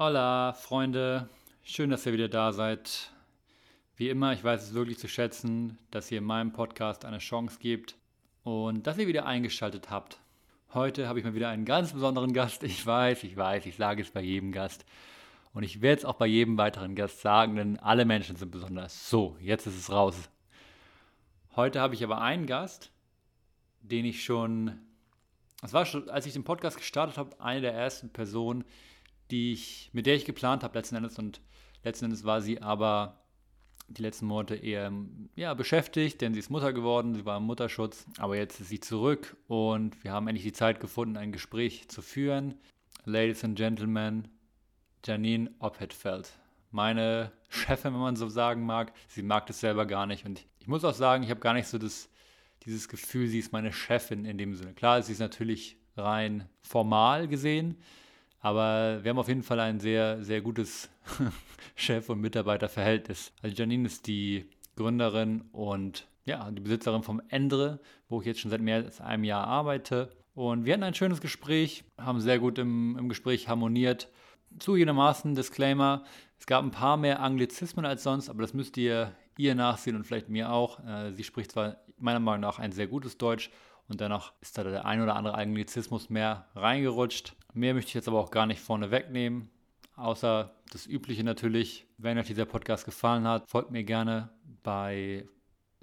Hola, Freunde. Schön, dass ihr wieder da seid. Wie immer, ich weiß es wirklich zu schätzen, dass ihr in meinem Podcast eine Chance gibt und dass ihr wieder eingeschaltet habt. Heute habe ich mal wieder einen ganz besonderen Gast. Ich weiß, ich weiß, ich sage es bei jedem Gast. Und ich werde es auch bei jedem weiteren Gast sagen, denn alle Menschen sind besonders. So, jetzt ist es raus. Heute habe ich aber einen Gast, den ich schon, das war schon, als ich den Podcast gestartet habe, eine der ersten Personen, die ich, mit der ich geplant habe letzten Endes. Und letzten Endes war sie aber die letzten Monate eher ja, beschäftigt, denn sie ist Mutter geworden, sie war im Mutterschutz. Aber jetzt ist sie zurück und wir haben endlich die Zeit gefunden, ein Gespräch zu führen. Ladies and Gentlemen, Janine Ophetfeld. Meine Chefin, wenn man so sagen mag, sie mag das selber gar nicht. Und ich muss auch sagen, ich habe gar nicht so das, dieses Gefühl, sie ist meine Chefin in dem Sinne. Klar, sie ist natürlich rein formal gesehen, aber wir haben auf jeden Fall ein sehr, sehr gutes Chef- und Mitarbeiterverhältnis. Also Janine ist die Gründerin und ja, die Besitzerin vom Endre, wo ich jetzt schon seit mehr als einem Jahr arbeite. Und wir hatten ein schönes Gespräch, haben sehr gut im, im Gespräch harmoniert. Zugegebenermaßen, Disclaimer, es gab ein paar mehr Anglizismen als sonst, aber das müsst ihr ihr nachsehen und vielleicht mir auch. Äh, sie spricht zwar meiner Meinung nach ein sehr gutes Deutsch und dennoch ist da der ein oder andere Anglizismus mehr reingerutscht. Mehr möchte ich jetzt aber auch gar nicht vorne wegnehmen, außer das Übliche natürlich. Wenn euch dieser Podcast gefallen hat, folgt mir gerne bei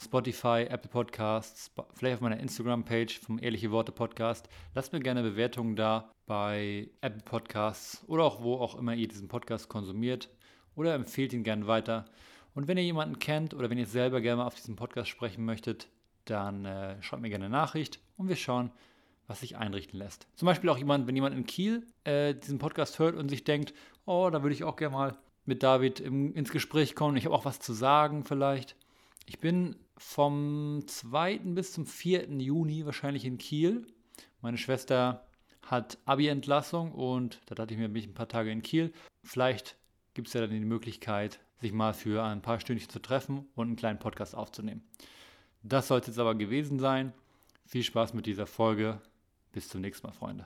Spotify, Apple Podcasts, vielleicht auf meiner Instagram-Page vom Ehrliche Worte Podcast. Lasst mir gerne Bewertungen da bei Apple Podcasts oder auch wo auch immer ihr diesen Podcast konsumiert oder empfehlt ihn gerne weiter. Und wenn ihr jemanden kennt oder wenn ihr selber gerne mal auf diesem Podcast sprechen möchtet, dann äh, schreibt mir gerne eine Nachricht und wir schauen, was sich einrichten lässt. Zum Beispiel auch jemand, wenn jemand in Kiel äh, diesen Podcast hört und sich denkt, oh, da würde ich auch gerne mal mit David im, ins Gespräch kommen. Ich habe auch was zu sagen vielleicht. Ich bin vom 2. bis zum 4. Juni wahrscheinlich in Kiel. Meine Schwester hat Abi-Entlassung und da dachte ich mir, bin ich ein paar Tage in Kiel. Vielleicht gibt es ja dann die Möglichkeit, sich mal für ein paar Stündchen zu treffen und einen kleinen Podcast aufzunehmen. Das soll es jetzt aber gewesen sein. Viel Spaß mit dieser Folge. Bis zum nächsten Mal, Freunde.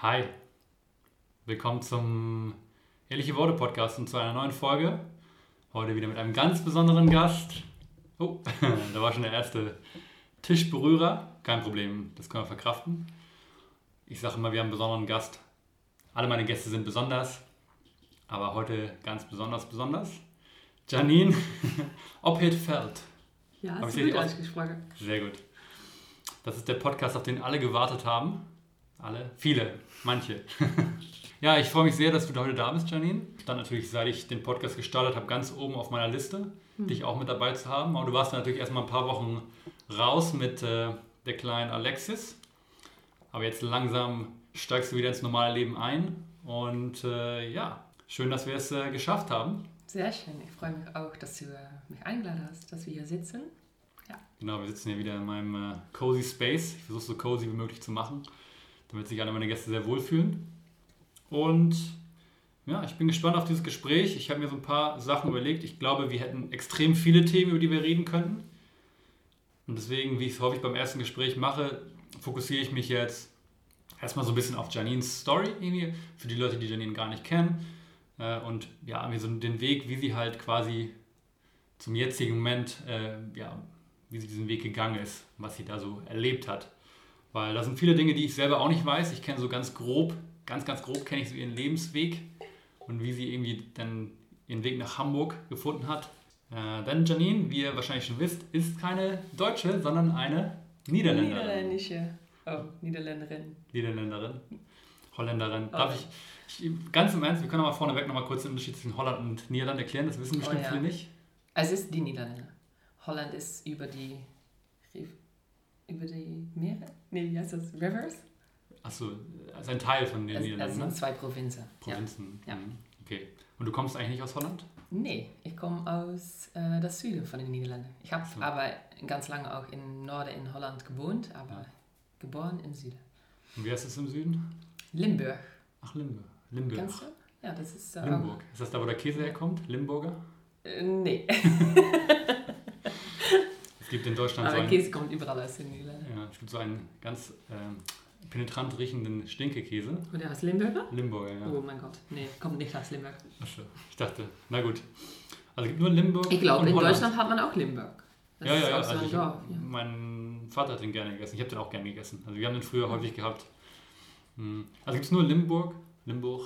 Hi, willkommen zum Ehrliche Worte Podcast und zu einer neuen Folge. Heute wieder mit einem ganz besonderen Gast. Oh, da war schon der erste Tischberührer. Kein Problem, das können wir verkraften. Ich sage immer, wir haben einen besonderen Gast. Alle meine Gäste sind besonders, aber heute ganz besonders besonders. Janine Ophedfeld. Ja, hast du gut ausgesprochen. Sehr gut. Das ist der Podcast, auf den alle gewartet haben. Alle? Viele, manche. ja, ich freue mich sehr, dass du heute da bist, Janine. Stand natürlich, seit ich den Podcast gestartet habe, ganz oben auf meiner Liste, hm. dich auch mit dabei zu haben. Aber du warst natürlich erstmal ein paar Wochen raus mit äh, der kleinen Alexis. Aber jetzt langsam steigst du wieder ins normale Leben ein. Und äh, ja, schön, dass wir es äh, geschafft haben. Sehr schön. Ich freue mich auch, dass du äh, mich eingeladen hast, dass wir hier sitzen. Ja. Genau, wir sitzen hier wieder in meinem äh, cozy Space. Ich versuche es so cozy wie möglich zu machen damit sich alle meine Gäste sehr wohlfühlen. Und ja, ich bin gespannt auf dieses Gespräch. Ich habe mir so ein paar Sachen überlegt. Ich glaube, wir hätten extrem viele Themen, über die wir reden könnten. Und deswegen, wie ich es häufig beim ersten Gespräch mache, fokussiere ich mich jetzt erstmal so ein bisschen auf Janines Story, irgendwie, für die Leute, die Janine gar nicht kennen. Äh, und ja, mir so den Weg, wie sie halt quasi zum jetzigen Moment, äh, ja, wie sie diesen Weg gegangen ist, was sie da so erlebt hat. Weil da sind viele Dinge, die ich selber auch nicht weiß. Ich kenne so ganz grob, ganz, ganz grob kenne ich so ihren Lebensweg und wie sie irgendwie dann ihren Weg nach Hamburg gefunden hat. Äh, denn Janine, wie ihr wahrscheinlich schon wisst, ist keine Deutsche, sondern eine Niederländerin. Niederländische. Oh, Niederländerin. Niederländerin. Holländerin. Darf oh. ich, ich, ganz im Ernst, wir können mal vorneweg nochmal kurz den Unterschied zwischen Holland und Niederland erklären, das wissen bestimmt oh, ja. viele nicht. Es ist die Niederlande. Holland ist über die über die Meere? Nee, wie heißt das? Rivers? Achso, also ein Teil von den also, Niederlanden. Also sind zwei Provinzen. Provinzen, ja. Mhm. Okay. Und du kommst eigentlich nicht aus Holland? Nee, ich komme aus äh, der Süden von den Niederlanden. Ich habe so. aber ganz lange auch im Norden in Holland gewohnt, aber ja. geboren im Süden. Und wie heißt es im Süden? Limburg. Ach, Limburg. Limburg. Kennst du? Ja, das ist. Äh, Limburg. Ist das da, wo der Käse herkommt? Limburger? Äh, nee. Es gibt in Deutschland so Aber Käse kommt überall aus den Niederlanden. ja, es gibt so einen ganz ähm, penetrant riechenden Stinkekäse. Oder aus Limburger? Limburger, ja. Oh mein Gott. Nee, kommt nicht aus Limburg. Achso, ich dachte, na gut. Also es gibt nur Limburg Ich glaube, und in Holland. Deutschland hat man auch Limburg. Das ja, ist ja, ja. so Also ein ich, Dorf. Ja. Mein Vater hat den gerne gegessen. Ich habe den auch gerne gegessen. Also wir haben den früher Mhm. häufig gehabt. Hm. Also gibt es nur Limburg, Limburg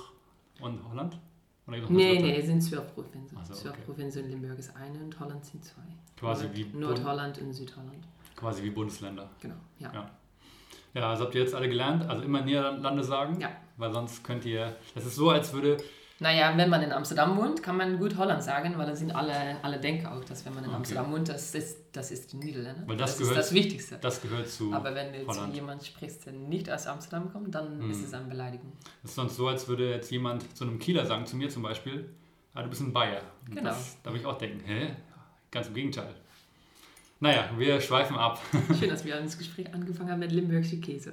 und Holland? Oder gibt's Nee, nee, es sind zwölf Provinzen. Ach so, zwölf okay. Provinzen. Limburg ist eine und Holland sind zwei. Quasi Nord- wie, Nordholland und Südholland. quasi wie Bundesländer. Genau, ja. Ja. Ja, also habt ihr jetzt alle gelernt, also immer Niederlande sagen, Ja. weil sonst könnt ihr, das ist so, als würde, Naja, wenn man in Amsterdam wohnt, kann man gut Holland sagen, weil dann sind alle, alle denken auch, dass wenn man in Okay. Amsterdam wohnt, das ist, das ist die Niederlande. Weil das das gehört- ist das Wichtigste. das gehört zu, Aber wenn du jetzt Holland. jemand sprichst, der nicht aus Amsterdam kommt, dann Hm. ist es eine Beleidigung. das ist sonst so, als würde jetzt jemand zu einem Kieler sagen, zu mir zum Beispiel, ah, du bist ein Bayer. Genau. Das, da würde ich auch denken, hä? Ganz im Gegenteil. Naja, wir schweifen ab. Schön, dass wir das Gespräch angefangen haben mit Limburgische Käse.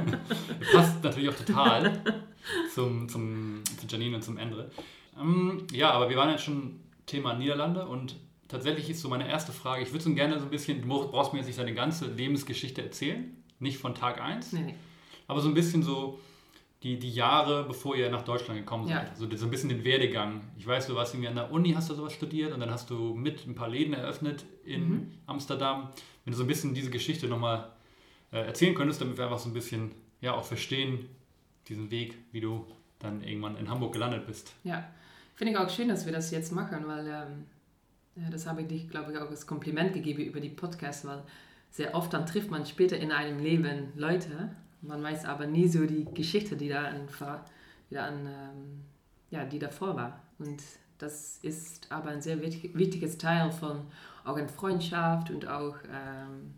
Passt natürlich auch total zum, zum, zu Janine und zum Endre. Ähm, ja, aber wir waren jetzt schon Thema Niederlande und tatsächlich ist so meine erste Frage, ich würde so gerne so ein bisschen, du brauchst mir jetzt nicht deine ganze Lebensgeschichte erzählen, nicht von Tag 1, Nee, nee. aber so ein bisschen so die, die Jahre, bevor ihr nach Deutschland gekommen Ja. seid. So, so ein bisschen den Werdegang. Ich weiß, du warst irgendwie an der Uni, hast du sowas studiert und dann hast du mit ein paar Läden eröffnet in Mhm. Amsterdam. Wenn du so ein bisschen diese Geschichte nochmal äh, erzählen könntest, damit wir einfach so ein bisschen ja, auch verstehen, diesen Weg, wie du dann irgendwann in Hamburg gelandet bist. Ja, finde ich auch schön, dass wir das jetzt machen, weil ähm, das habe ich dich, glaube ich, auch als Kompliment gegeben über die Podcasts, weil sehr oft dann trifft man später in einem Leben Leute, man weiß aber nie so die Geschichte, die da, an, die, da an, ähm, ja, die davor war. Und das ist aber ein sehr wichtig, wichtiges Teil von auch in Freundschaft und auch, ähm,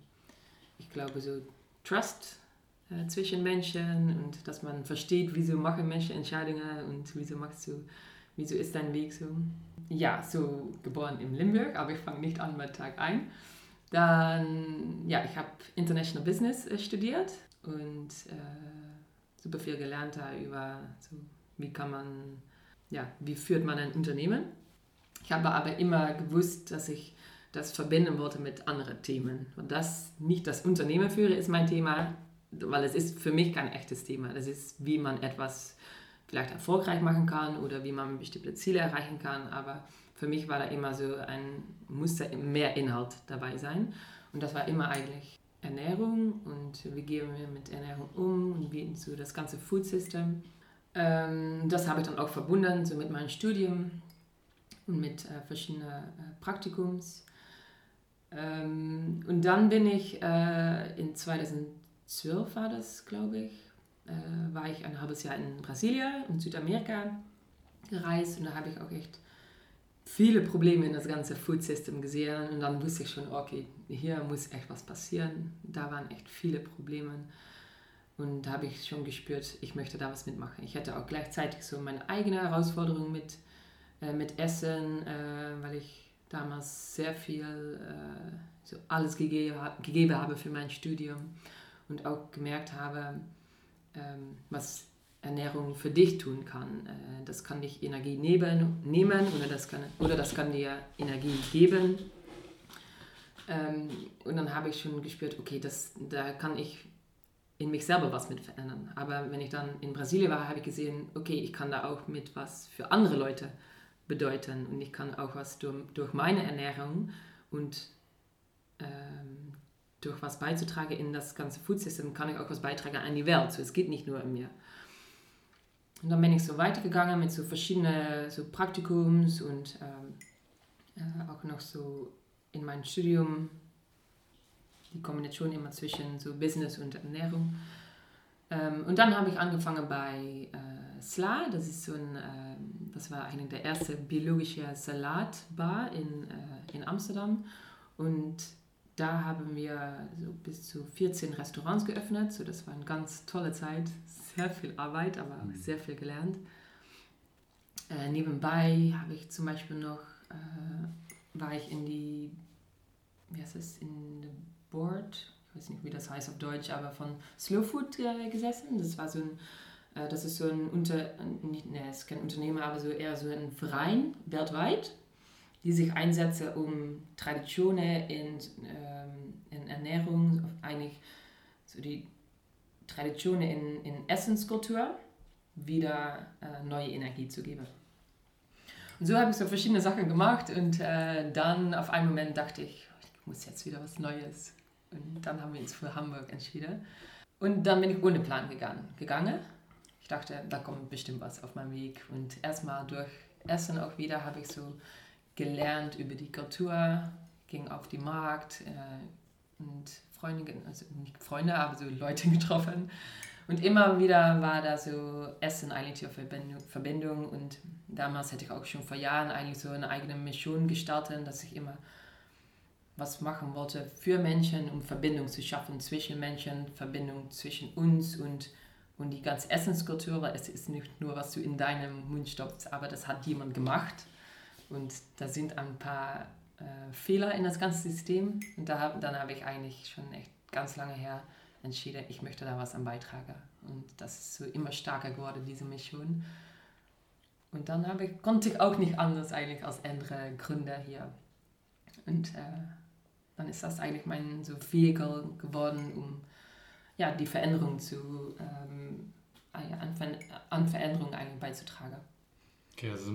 ich glaube, so Trust äh, zwischen Menschen und dass man versteht, wieso machen Menschen Entscheidungen und wieso machst du, wieso ist dein Weg so. Ja, so geboren in Limburg, aber ich fange nicht an mit Tag ein. Dann, ja, ich habe International Business äh, studiert und äh, super viel gelernt da über, so, wie kann man, ja, wie führt man ein Unternehmen. Ich habe aber immer gewusst, dass ich das verbinden wollte mit anderen Themen. Und das nicht das Unternehmen führe ist mein Thema, weil es ist für mich kein echtes Thema. Das ist, wie man etwas vielleicht erfolgreich machen kann oder wie man bestimmte Ziele erreichen kann. Aber für mich war da immer so ein, musste mehr Inhalt dabei sein. Und das war immer eigentlich Ernährung und wie gehen wir mit Ernährung um und wie so das ganze Food System. Ähm, das habe ich dann auch verbunden so mit meinem Studium und mit äh, verschiedenen äh, Praktikums. Ähm, und dann bin ich äh, in 2012 war das, glaube ich, war ich ein halbes Jahr in Brasilien und Südamerika gereist und da habe ich auch echt viele Probleme in das ganze Food System gesehen und dann wusste ich schon, okay, hier muss echt was passieren. Da waren echt viele Probleme und da habe ich schon gespürt, ich möchte da was mitmachen. Ich hatte auch gleichzeitig so meine eigene Herausforderung mit, äh, mit Essen, äh, weil ich damals sehr viel äh, so alles gegeben, gegeben habe für mein Studium und auch gemerkt habe, ähm, was Ernährung für dich tun kann. Äh, das kann dich Energie nehmen, nehmen oder, das kann, oder das kann dir Energie geben. Ähm, und dann habe ich schon gespürt, okay, das, da kann ich in mich selber was mit verändern. Aber wenn ich dann in Brasilien war, habe ich gesehen, okay, ich kann da auch mit was für andere Leute bedeuten und ich kann auch was durch, durch meine Ernährung und ähm, durch was beizutragen in das ganze Food System, kann ich auch was beitragen an die Welt. So, es geht nicht nur um mir. Und dann bin ich so weitergegangen mit so verschiedenen so Praktikums und ähm, äh, auch noch so in meinem Studium die Kombination immer zwischen so Business und Ernährung. Ähm, und dann habe ich angefangen bei äh, SLA, das ist so ein, äh, das war eine der ersten biologische Salatbar in, äh, in Amsterdam. Und da haben wir so bis zu 14 Restaurants geöffnet. So, das war eine ganz tolle Zeit, sehr viel Arbeit, aber auch sehr viel gelernt. Äh, nebenbei habe ich zum Beispiel noch, äh, war ich in die, wie heißt es, in the Board, ich weiß nicht, wie das heißt auf Deutsch, aber von Slow Food äh, gesessen. Das war so ein Äh, das ist so ein Unter, nicht, nee, es ist kein Unternehmen, aber so eher so ein Verein weltweit, die sich einsetzen, um Traditionen in, ähm, in Ernährung, eigentlich so die Traditionen in, in Essenskultur wieder äh, neue Energie zu geben. Und so habe ich so verschiedene Sachen gemacht und äh, dann auf einen Moment dachte ich, ich muss jetzt wieder was Neues. Und dann haben wir uns für Hamburg entschieden. Und dann bin ich ohne Plan gegangen. gegangen. Ich dachte, da kommt bestimmt was auf meinem Weg. Und erstmal durch Essen auch wieder habe ich so gelernt über die Kultur, ging auf die Markt äh, und Freunde, also nicht Freunde, aber so Leute getroffen. Und immer wieder war da so Essen eigentlich zur Verbindung. Und damals hätte ich auch schon vor Jahren eigentlich so eine eigene Mission gestartet, dass ich immer was machen wollte für Menschen, um Verbindung zu schaffen zwischen Menschen, Verbindung zwischen uns und, und die ganze Essenskultur, es ist nicht nur, was du in deinem Mund stopfst, aber das hat jemand gemacht. Und da sind ein paar äh, Fehler in das ganze System. Und da, dann habe ich eigentlich schon echt ganz lange her entschieden, ich möchte da was am beitragen. Und das ist so immer stärker geworden, diese Mission. Und dann habe ich, konnte ich auch nicht anders eigentlich als andere Gründer hier. Und äh, dann ist das eigentlich mein so Vehikel geworden, um ja, die Veränderung zu, ähm, an, an Veränderung eigentlich beizutragen. Okay, also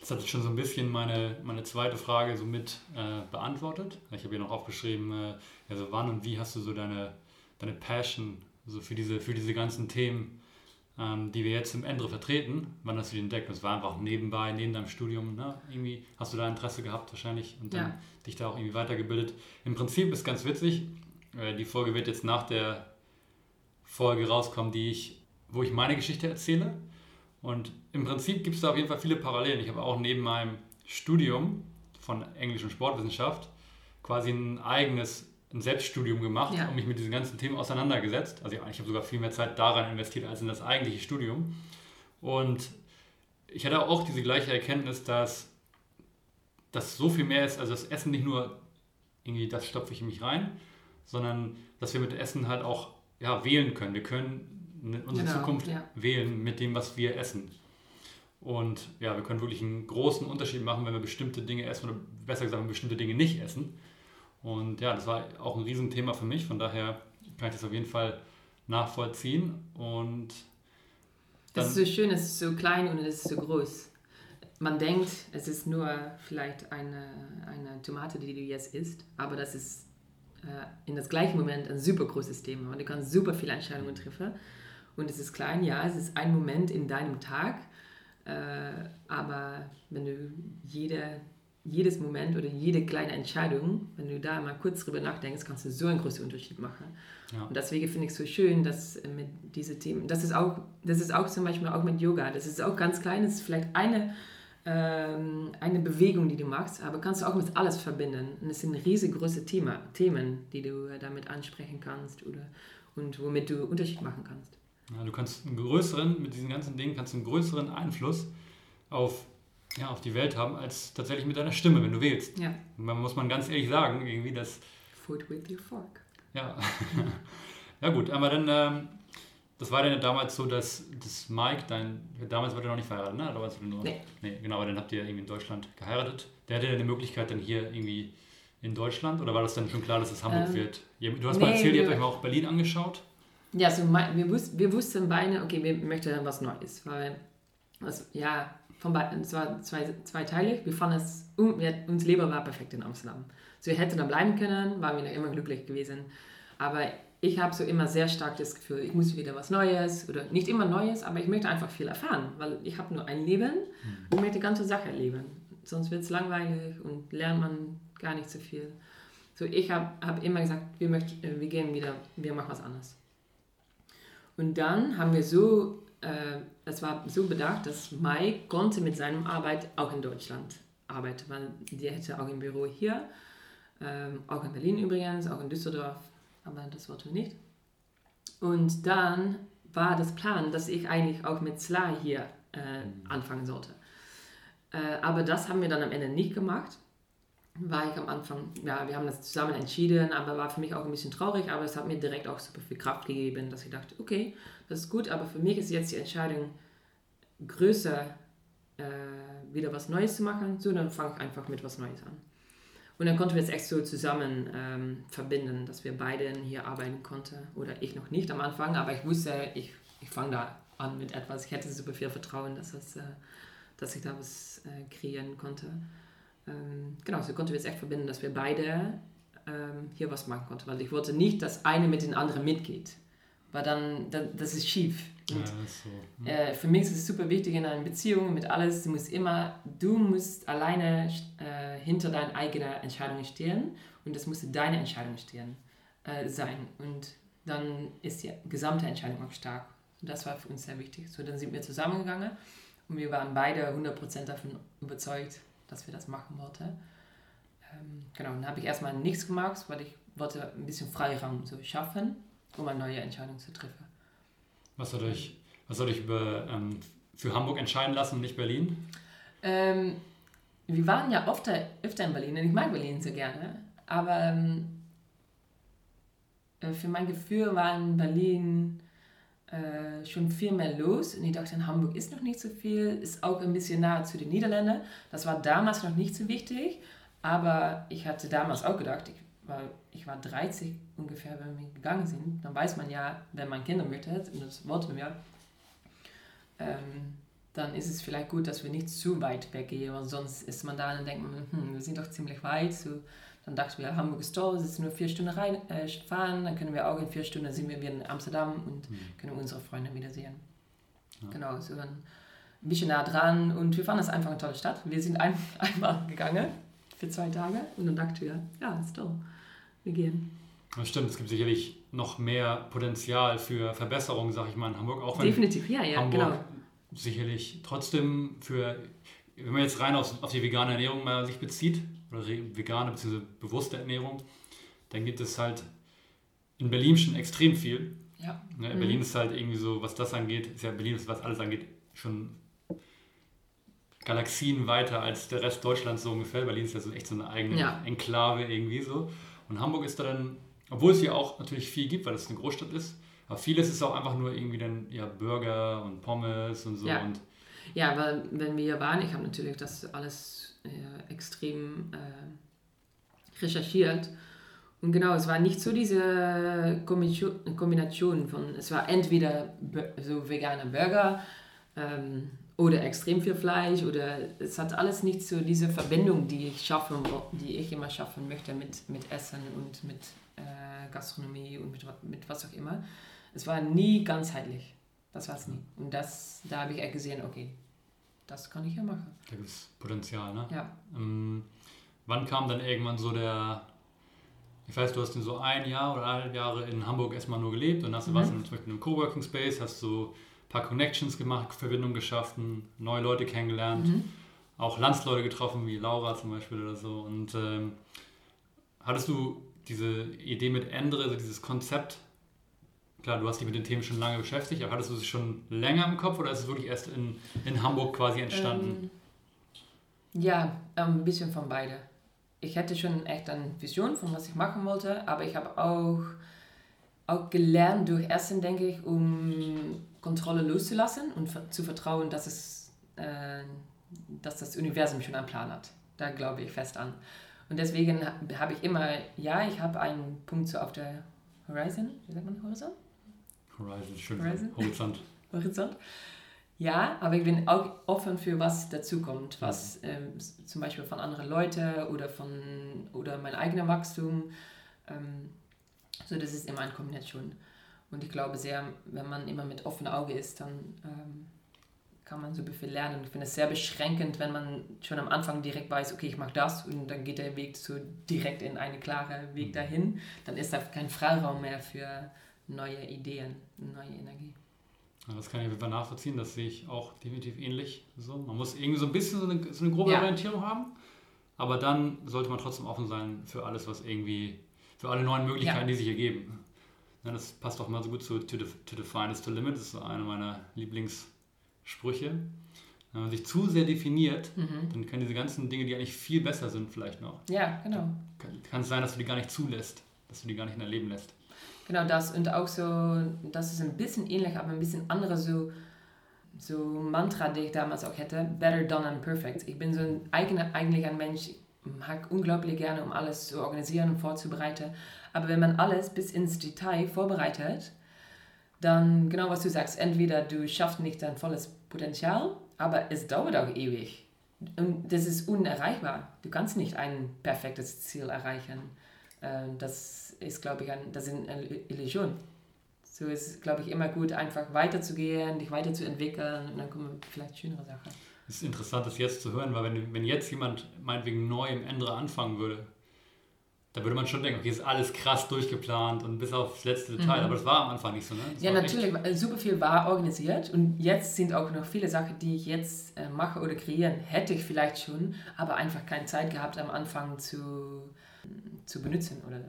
das hat schon so ein bisschen meine, meine zweite Frage so mit äh, beantwortet. Ich habe hier noch aufgeschrieben, äh, also wann und wie hast du so deine, deine Passion so für, diese, für diese ganzen Themen, ähm, die wir jetzt im Ende vertreten, wann hast du die entdeckt? Das war einfach nebenbei, neben deinem Studium, ne? irgendwie hast du da Interesse gehabt wahrscheinlich und dann ja. dich da auch irgendwie weitergebildet. Im Prinzip ist ganz witzig, äh, die Folge wird jetzt nach der Folge rauskommen, die ich, wo ich meine Geschichte erzähle. Und im Prinzip gibt es da auf jeden Fall viele Parallelen. Ich habe auch neben meinem Studium von Englisch und Sportwissenschaft quasi ein eigenes ein Selbststudium gemacht ja. und mich mit diesen ganzen Themen auseinandergesetzt. Also ich habe sogar viel mehr Zeit daran investiert als in das eigentliche Studium. Und ich hatte auch diese gleiche Erkenntnis, dass das so viel mehr ist, also das Essen nicht nur irgendwie, das stopfe ich in mich rein, sondern dass wir mit Essen halt auch ja, wählen können. Wir können unsere genau, Zukunft ja. wählen mit dem, was wir essen. Und ja, wir können wirklich einen großen Unterschied machen, wenn wir bestimmte Dinge essen oder besser gesagt, wenn wir bestimmte Dinge nicht essen. Und ja, das war auch ein Riesenthema für mich, von daher kann ich das auf jeden Fall nachvollziehen. Und das ist so schön, es ist so klein und es ist so groß. Man denkt, es ist nur vielleicht eine, eine Tomate, die du jetzt isst, aber das ist äh, in das gleiche Moment ein super großes Thema und du kannst super viele Entscheidungen treffen. Und es ist klein, ja, es ist ein Moment in deinem Tag, äh, aber wenn du jede, jedes Moment oder jede kleine Entscheidung, wenn du da mal kurz drüber nachdenkst, kannst du so einen großen Unterschied machen. Ja. Und deswegen finde ich es so schön, dass mit diesen Themen, das ist, auch, das ist auch zum Beispiel auch mit Yoga, das ist auch ganz klein, das ist vielleicht eine, ähm, eine Bewegung, die du machst, aber kannst du auch mit alles verbinden. Und es sind riesengroße Thema, Themen, die du damit ansprechen kannst oder, und womit du Unterschied machen kannst. Ja, du kannst einen größeren, mit diesen ganzen Dingen, kannst einen größeren Einfluss auf, ja, auf die Welt haben, als tatsächlich mit deiner Stimme, wenn du wählst. Ja. Man muss man ganz ehrlich sagen, irgendwie, dass... Food with your fork. Ja. ja gut, aber dann, ähm, das war dann damals so, dass, dass Mike, dein, damals war der noch nicht verheiratet, ne? Damals war nur, nee. nee. Genau, aber dann habt ihr irgendwie in Deutschland geheiratet. Der hatte dann die Möglichkeit dann hier irgendwie in Deutschland oder war das dann schon klar, dass es Hamburg ähm, wird? Du hast nee, mal erzählt, ihr habt euch mal auch Berlin angeschaut. Ja, so wir, wus wir wussten beide, okay, wir möchten was Neues, weil also, ja, von es war zwei, zweiteilig. Wir fanden es, wir, uns Leben war perfekt in Amsterdam. So, wir hätten da bleiben können, waren wir noch immer glücklich gewesen. Aber ich habe so immer sehr stark das Gefühl, ich muss wieder was Neues oder nicht immer Neues, aber ich möchte einfach viel erfahren, weil ich habe nur ein Leben und möchte die ganze Sache erleben. Sonst wird es langweilig und lernt man gar nicht so viel. So, ich habe hab immer gesagt, wir, möchten, wir gehen wieder, wir machen was anderes. Und dann haben wir so, äh, es war so bedacht, dass Mike konnte mit seiner Arbeit auch in Deutschland arbeiten, weil der hätte auch ein Büro hier, ähm, auch in Berlin übrigens, auch in Düsseldorf, aber das wollten wir nicht. Und dann war das Plan, dass ich eigentlich auch mit Sla hier äh, anfangen sollte. Äh, aber das haben wir dann am Ende nicht gemacht. War ich am Anfang, ja, wir haben das zusammen entschieden, aber war für mich auch ein bisschen traurig, aber es hat mir direkt auch super viel Kraft gegeben, dass ich dachte, okay, das ist gut, aber für mich ist jetzt die Entscheidung größer, äh, wieder was Neues zu machen, so dann fange ich einfach mit was Neues an. Und dann konnten wir es echt so zusammen ähm, verbinden, dass wir beide hier arbeiten konnten. Oder ich noch nicht am Anfang, aber ich wusste, ich, ich fange da an mit etwas. Ich hätte super viel Vertrauen, dass, das, äh, dass ich da was äh, kreieren konnte. Ähm, genau, so konnten wir es echt verbinden, dass wir beide ähm, hier was machen konnten. Weil ich wollte nicht, dass eine mit den anderen mitgeht. Weil dann, dann das ist schief. Und, ja, so. hm. äh, für mich ist es super wichtig in einer Beziehung mit alles, du musst immer, du musst alleine äh, hinter deinen eigenen Entscheidungen stehen und das muss deine Entscheidung stehen, äh, sein. Und dann ist die gesamte Entscheidung auch stark. Und das war für uns sehr wichtig. So, dann sind wir zusammengegangen und wir waren beide 100% davon überzeugt, dass wir das machen wollten. Ähm, genau, dann habe ich erstmal nichts gemacht, weil ich wollte ein bisschen Freiraum so schaffen, um eine neue Entscheidung zu treffen. Was soll ich, was soll ich über, ähm, für Hamburg entscheiden lassen und nicht Berlin? Ähm, wir waren ja oft, öfter in Berlin und ich mag Berlin sehr gerne, aber ähm, äh, für mein Gefühl war in Berlin äh, schon viel mehr los und ich dachte, in Hamburg ist noch nicht so viel, ist auch ein bisschen nahe zu den Niederlanden. Das war damals noch nicht so wichtig, aber ich hatte damals auch gedacht, ich war, ich war 30 ungefähr, wenn wir gegangen sind, dann weiß man ja, wenn man Kinder möchte, und das wollten wir, ähm, dann ist es vielleicht gut, dass wir nicht zu weit weggehen, weil sonst ist man da und denkt man, hm, wir sind doch ziemlich weit. So, dann dachten wir, Hamburg ist toll, es ist nur vier Stunden rein, äh, fahren, dann können wir auch in vier Stunden sind wir wieder in Amsterdam und mhm. können unsere Freunde wiedersehen. Ja. Genau, so ein bisschen nah dran und wir fanden es einfach eine tolle Stadt. Wir sind ein, einmal gegangen für zwei Tage und dann dachten wir, ja, ist toll wir gehen. Das stimmt, es gibt sicherlich noch mehr Potenzial für Verbesserungen, sag ich mal, in Hamburg. Auch Definitiv, ja, ja, Hamburg genau. Sicherlich trotzdem für, wenn man jetzt rein auf, auf die vegane Ernährung mal sich bezieht, oder vegane bzw. bewusste Ernährung, dann gibt es halt in Berlin schon extrem viel. Ja. Ne, mhm. Berlin ist halt irgendwie so, was das angeht, ist ja Berlin, was alles angeht, schon Galaxien weiter als der Rest Deutschlands so ungefähr. Berlin ist ja so echt so eine eigene ja. Enklave irgendwie so. Und Hamburg ist dann, obwohl es hier auch natürlich viel gibt, weil es eine Großstadt ist, aber vieles ist auch einfach nur irgendwie dann ja Burger und Pommes und so. Ja, und ja weil wenn wir hier waren, ich habe natürlich das alles äh, extrem äh, recherchiert. Und genau, es war nicht so diese Kombination von, es war entweder so vegane Burger ähm, oder extrem viel Fleisch oder es hat alles nicht so diese Verbindung, die ich schaffen, die ich immer schaffen möchte mit, mit Essen und mit äh, Gastronomie und mit, mit was auch immer. Es war nie ganzheitlich. Das war es nie. Und das, da habe ich gesehen, okay, das kann ich ja machen. Da gibt es Potenzial, ne? Ja. Ähm, wann kam dann irgendwann so der, ich weiß, du hast in so ein Jahr oder eineinhalb Jahre in Hamburg erstmal nur gelebt und hast mhm. was in, zum Beispiel in einem Coworking Space, hast du so paar Connections gemacht, Verbindungen geschaffen, neue Leute kennengelernt, mhm. auch Landsleute getroffen, wie Laura zum Beispiel oder so. Und ähm, hattest du diese Idee mit Endre, also dieses Konzept, klar, du hast dich mit den Themen schon lange beschäftigt, aber hattest du es schon länger im Kopf oder ist es wirklich erst in, in Hamburg quasi entstanden? Ähm, ja, ein bisschen von beide. Ich hatte schon echt eine Vision von was ich machen wollte, aber ich habe auch, auch gelernt durch Essen, denke ich, um Kontrolle loszulassen und zu vertrauen, dass, es, äh, dass das Universum schon einen Plan hat. Da glaube ich fest an. Und deswegen habe ich immer, ja, ich habe einen Punkt so auf der Horizon, wie sagt man Horizon? Horizon, schön. Horizon? Horizont. Horizont. Ja, aber ich bin auch offen für was dazukommt, was ähm, zum Beispiel von anderen Leuten oder von oder mein eigener Wachstum. Ähm, so, das ist immer eine Kombination. Und ich glaube sehr, wenn man immer mit offenem Auge ist, dann ähm, kann man so viel lernen. Ich finde es sehr beschränkend, wenn man schon am Anfang direkt weiß, okay, ich mache das und dann geht der Weg so direkt in einen klaren Weg mhm. dahin. Dann ist da kein Freiraum mehr für neue Ideen, neue Energie. Ja, das kann ich auf jeden Fall nachvollziehen, das sehe ich auch definitiv ähnlich. So, man muss irgendwie so ein bisschen so eine, so eine grobe ja. Orientierung haben, aber dann sollte man trotzdem offen sein für alles, was irgendwie, für alle neuen Möglichkeiten, ja. die sich ergeben. Ja, das passt auch mal so gut zu To, to Define is to Limit. Das ist so einer meiner Lieblingssprüche. Wenn man sich zu sehr definiert, mhm. dann können diese ganzen Dinge, die eigentlich viel besser sind, vielleicht noch. Ja, genau. Kann, kann es sein, dass du die gar nicht zulässt, dass du die gar nicht in dein Leben lässt. Genau das und auch so, das ist ein bisschen ähnlich, aber ein bisschen andere so, so Mantra, die ich damals auch hätte, better done than perfect. Ich bin so ein eigener, eigentlich ein Mensch, ich mag unglaublich gerne, um alles zu organisieren und vorzubereiten. Aber wenn man alles bis ins Detail vorbereitet, dann genau was du sagst, entweder du schaffst nicht dein volles Potenzial, aber es dauert auch ewig. Und das ist unerreichbar. Du kannst nicht ein perfektes Ziel erreichen. Ähm, das ist, glaube ich, ein, das ist eine Illusion. So ist es, glaube ich, immer gut, einfach weiterzugehen, dich weiterzuentwickeln und dann kommen vielleicht schönere Sachen. Es ist interessant, das jetzt zu hören, weil wenn, wenn jetzt jemand meinetwegen neu im Ende anfangen würde, da würde man schon denken, okay, ist alles krass durchgeplant und bis aufs letzte Detail, mhm. aber das war am Anfang nicht so, ne? Das ja, natürlich, echt... super viel war organisiert und jetzt sind auch noch viele Sachen, die ich jetzt äh, mache oder kreieren, hätte ich vielleicht schon, aber einfach keine Zeit gehabt am Anfang zu, zu benutzen. Oder,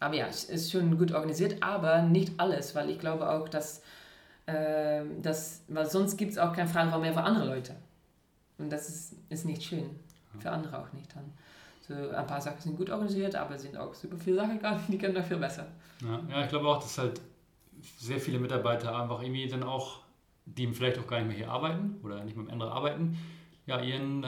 aber ja, es ist schon gut organisiert, aber nicht alles, weil ich glaube auch, dass, äh, dass weil sonst gibt es auch keinen freien Raum mehr für andere Leute. Und das ist, ist nicht schön, für andere auch nicht dann. So, ein paar Sachen sind gut organisiert, aber es sind auch super viele Sachen, die können noch viel besser. Ja, ja, ich glaube auch, dass halt sehr viele Mitarbeiter einfach irgendwie dann auch, die vielleicht auch gar nicht mehr hier arbeiten oder nicht mehr im Ende arbeiten, ja, ihren,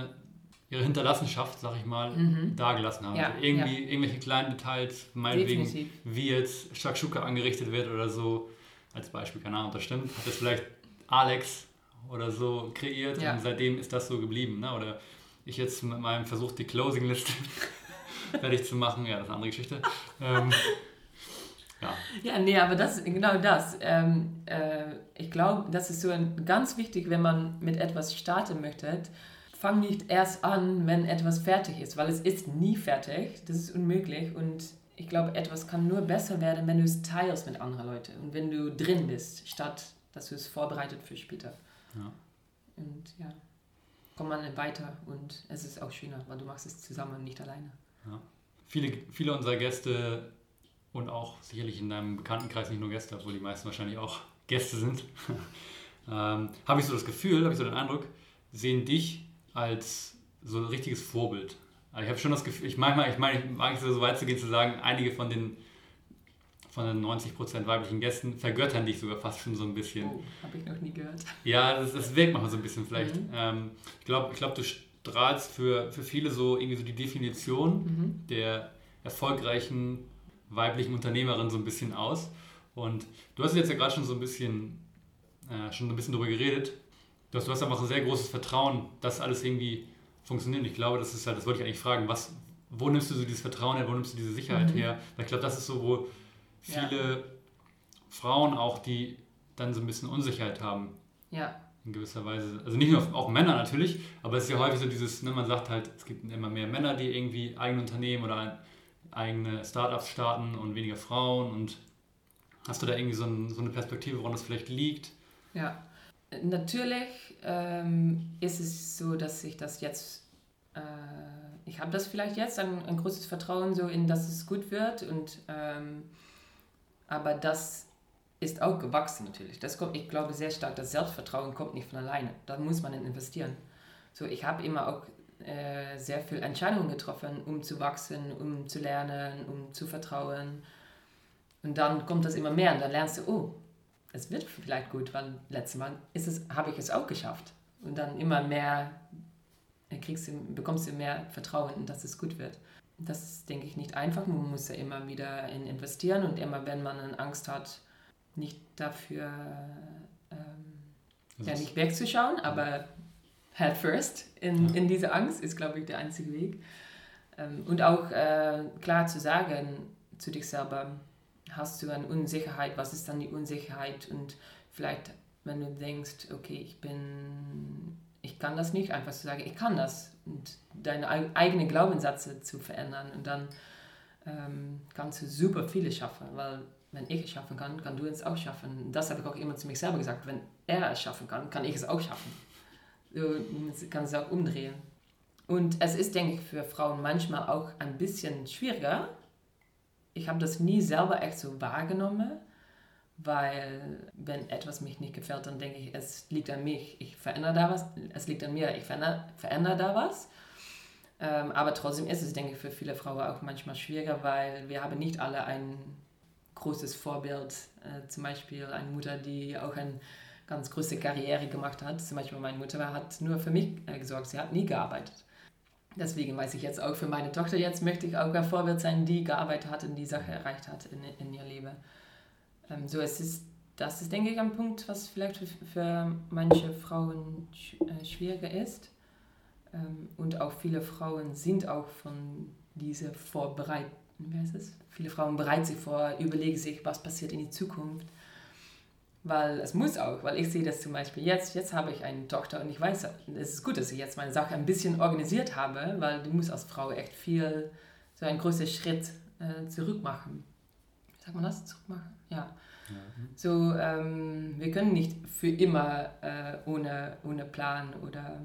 ihre Hinterlassenschaft, sag ich mal, mhm. dagelassen haben. Ja, also irgendwie ja. irgendwelche kleinen Details, meinetwegen, Definitiv. wie jetzt Shakshuka angerichtet wird oder so, als Beispiel, keine Ahnung, das stimmt, hat das vielleicht Alex oder so kreiert ja. und seitdem ist das so geblieben. Ne? Oder ich jetzt mit meinem Versuch, die Closing-Liste fertig zu machen, ja, das ist eine andere Geschichte. Ähm, ja. ja, nee, aber das genau das. Ähm, äh, ich glaube, das ist so ein, ganz wichtig, wenn man mit etwas starten möchte. Fang nicht erst an, wenn etwas fertig ist, weil es ist nie fertig. Das ist unmöglich und ich glaube, etwas kann nur besser werden, wenn du es teilst mit anderen Leuten und wenn du drin bist, statt dass du es vorbereitet für später. Ja. Und ja kommt man weiter und es ist auch schöner, weil du machst es zusammen und nicht alleine. Ja. Viele, viele unserer Gäste und auch sicherlich in deinem Bekanntenkreis nicht nur Gäste, obwohl die meisten wahrscheinlich auch Gäste sind, ähm, habe ich so das Gefühl, habe ich so den Eindruck, sehen dich als so ein richtiges Vorbild. Also ich habe schon das Gefühl, ich manchmal, ich meine, ich mag es so weit zu gehen zu sagen, einige von den von den 90% weiblichen Gästen vergöttern dich sogar fast schon so ein bisschen. Oh, habe ich noch nie gehört. Ja, das, das wirkt manchmal so ein bisschen vielleicht. Mhm. Ähm, ich glaube, ich glaub, du strahlst für, für viele so irgendwie so die Definition mhm. der erfolgreichen weiblichen Unternehmerin so ein bisschen aus. Und du hast jetzt ja gerade schon so ein bisschen äh, schon ein bisschen darüber geredet. Du hast, du hast einfach ein sehr großes Vertrauen, dass alles irgendwie funktioniert. Und ich glaube, das ist halt, das wollte ich eigentlich fragen, was, wo nimmst du so dieses Vertrauen her, wo nimmst du diese Sicherheit mhm. her? Weil ich glaube, das ist so, wo viele ja. Frauen auch, die dann so ein bisschen Unsicherheit haben. Ja. In gewisser Weise. Also nicht nur auch Männer natürlich, aber es ist ja häufig so dieses, ne, man sagt halt, es gibt immer mehr Männer, die irgendwie eigene Unternehmen oder eigene Startups starten und weniger Frauen. Und hast du da irgendwie so, ein, so eine Perspektive, woran das vielleicht liegt? Ja, natürlich ähm, ist es so, dass ich das jetzt, äh, ich habe das vielleicht jetzt, ein, ein großes Vertrauen so in, dass es gut wird und ähm, aber das ist auch gewachsen natürlich. Das kommt, ich glaube sehr stark, das Selbstvertrauen kommt nicht von alleine. Da muss man investieren. So, ich habe immer auch äh, sehr viele Entscheidungen getroffen, um zu wachsen, um zu lernen, um zu vertrauen. Und dann kommt das immer mehr und dann lernst du, oh, es wird vielleicht gut, weil letztes Mal ist es, habe ich es auch geschafft. Und dann immer mehr kriegst du, bekommst du mehr Vertrauen, dass es gut wird das ist, denke ich, nicht einfach. Man muss ja immer wieder in investieren und immer, wenn man Angst hat, nicht dafür, ähm, ja, nicht wegzuschauen, aber head first in, ja. in diese Angst ist, glaube ich, der einzige Weg. Ähm, und auch äh, klar zu sagen zu dich selber, hast du eine Unsicherheit, was ist dann die Unsicherheit und vielleicht, wenn du denkst, okay, ich bin ich kann das nicht, einfach zu sagen, ich kann das und deine eigenen Glaubenssätze zu verändern und dann ähm, kannst du super viele schaffen, weil wenn ich es schaffen kann, kann du es auch schaffen. Das habe ich auch immer zu mir selber gesagt, wenn er es schaffen kann, kann ich es auch schaffen. Du kannst es auch umdrehen. Und es ist, denke ich, für Frauen manchmal auch ein bisschen schwieriger. Ich habe das nie selber echt so wahrgenommen, weil wenn etwas mich nicht gefällt, dann denke ich, es liegt an mich, ich verändere da was, es liegt an mir, ich verändere, verändere da was. Ähm, aber trotzdem ist es, denke ich, für viele Frauen auch manchmal schwieriger, weil wir haben nicht alle ein großes Vorbild, äh, zum Beispiel eine Mutter, die auch eine ganz große Karriere gemacht hat. Zum Beispiel meine Mutter hat nur für mich äh, gesorgt, sie hat nie gearbeitet. Deswegen weiß ich jetzt auch für meine Tochter, jetzt möchte ich auch ein Vorbild sein, die gearbeitet hat und die Sache erreicht hat in, in ihr Leben. Ähm, so, es ist, das ist, denke ich, ein Punkt, was vielleicht für, für manche Frauen sch äh, schwieriger ist. Ähm, und auch viele Frauen sind auch von dieser Vorbereitung, wie heißt es? Viele Frauen bereiten sich vor, überlegen sich, was passiert in die Zukunft. Weil es muss auch, weil ich sehe das zum Beispiel jetzt, jetzt habe ich eine Tochter und ich weiß, es ist gut, dass ich jetzt meine Sache ein bisschen organisiert habe, weil du musst als Frau echt viel, so einen großen Schritt äh, zurück machen. Sagt man das? Zurück machen? Ja. ja. So, ähm, wir können nicht für immer äh, ohne, ohne Plan oder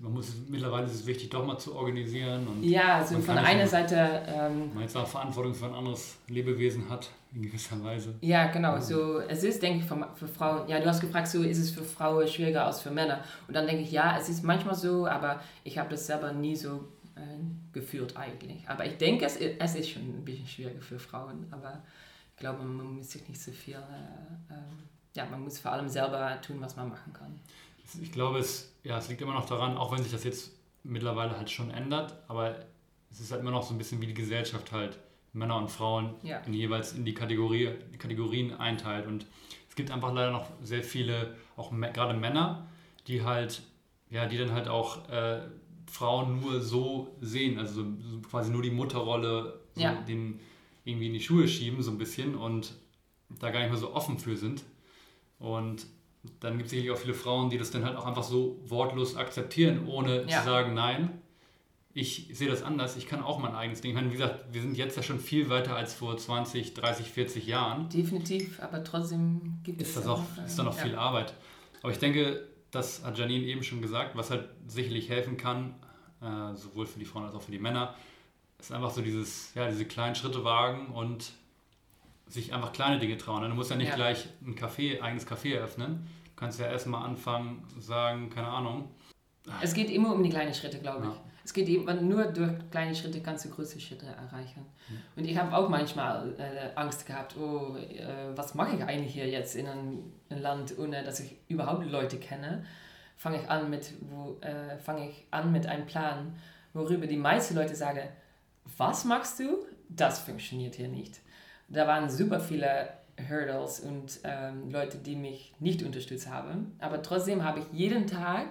man muss mittlerweile ist es wichtig, doch mal zu organisieren. Und ja, also von einer Seite. Ähm, man jetzt auch Verantwortung für ein anderes Lebewesen hat, in gewisser Weise. Ja, genau. Ja. So, es ist, denke ich, für, für Frauen. Ja, du hast gefragt, so ist es für Frauen schwieriger als für Männer. Und dann denke ich, ja, es ist manchmal so, aber ich habe das selber nie so äh, geführt eigentlich. Aber ich denke, es, es ist schon ein bisschen schwieriger für Frauen. Aber ich glaube, man muss sich nicht so viel. Äh, äh, ja, man muss vor allem selber tun, was man machen kann ich glaube, es, ja, es liegt immer noch daran, auch wenn sich das jetzt mittlerweile halt schon ändert, aber es ist halt immer noch so ein bisschen wie die Gesellschaft halt Männer und Frauen ja. in jeweils in die Kategorie, Kategorien einteilt. Und es gibt einfach leider noch sehr viele, auch gerade Männer, die halt, ja, die dann halt auch äh, Frauen nur so sehen, also so quasi nur die Mutterrolle so ja. den irgendwie in die Schuhe schieben, so ein bisschen und da gar nicht mehr so offen für sind. Und dann gibt es sicherlich auch viele Frauen, die das dann halt auch einfach so wortlos akzeptieren, ohne ja. zu sagen, nein, ich sehe das anders, ich kann auch mein eigenes Ding. Ich meine, wie gesagt, wir sind jetzt ja schon viel weiter als vor 20, 30, 40 Jahren. Definitiv, aber trotzdem gibt ist es. Das auch, ist da noch ja. viel Arbeit. Aber ich denke, das hat Janine eben schon gesagt, was halt sicherlich helfen kann, äh, sowohl für die Frauen als auch für die Männer, ist einfach so dieses, ja, diese kleinen Schritte wagen und sich einfach kleine Dinge trauen. Du musst ja nicht ja. gleich ein Café, eigenes Café eröffnen. Du kannst ja erstmal anfangen, sagen, keine Ahnung. Es geht immer um die kleinen Schritte, glaube ich. Es geht immer, nur durch kleine Schritte kannst du größere Schritte erreichen. Und ich habe auch manchmal äh, Angst gehabt, oh, äh, was mache ich eigentlich hier jetzt in einem, einem, Land, ohne dass ich überhaupt Leute kenne? Fange ich an mit, wo, äh, fange ich an mit einem Plan, worüber die meisten Leute sagen, was machst du? Das funktioniert hier nicht da waren super viele Hurdles und ähm, Leute, die mich nicht unterstützt haben. Aber trotzdem habe ich jeden Tag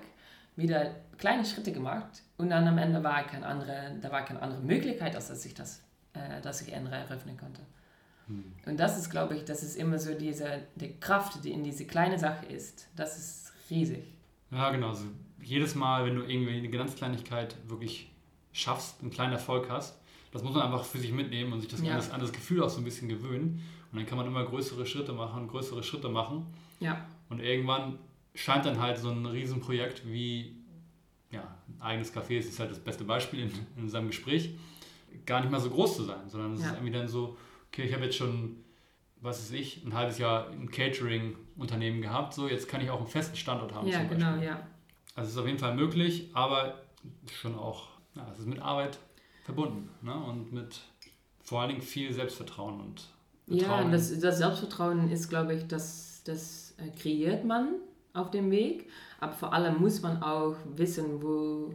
wieder kleine Schritte gemacht und dann am Ende war keine andere, da war keine andere Möglichkeit, als dass ich das, äh, dass ich andere eröffnen konnte. Hm. Und das ist, glaube ich, das ist immer so diese die Kraft, die in diese kleine Sache ist. Das ist riesig. Ja, genau. Also jedes Mal, wenn du irgendwie eine ganz Kleinigkeit wirklich schaffst, einen kleinen Erfolg hast, das muss man einfach für sich mitnehmen und sich das, ja. an, das, Gefühl auch so ein bisschen gewöhnen. Und dann kann man immer größere Schritte machen, größere Schritte machen. Ja. Und irgendwann scheint dann halt so ein Riesenprojekt wie ja, ein eigenes Café, das ist halt das beste Beispiel in, in unserem Gespräch, gar nicht mal so groß zu sein, sondern es ja. ist irgendwie dann so, okay, ich habe jetzt schon, was weiß ich, ein halbes Jahr ein Catering-Unternehmen gehabt, so jetzt kann ich auch einen festen Standort haben. Ja, genau, ja. Also es ist auf jeden Fall möglich, aber schon auch, ja, es ist mit Arbeit verbunden ne? und mit vor allen Dingen viel Selbstvertrauen und Vertrauen. Ja, das, das Selbstvertrauen ist, glaube ich, das, das äh, kreiert man auf dem Weg, aber vor allem muss man auch wissen, wo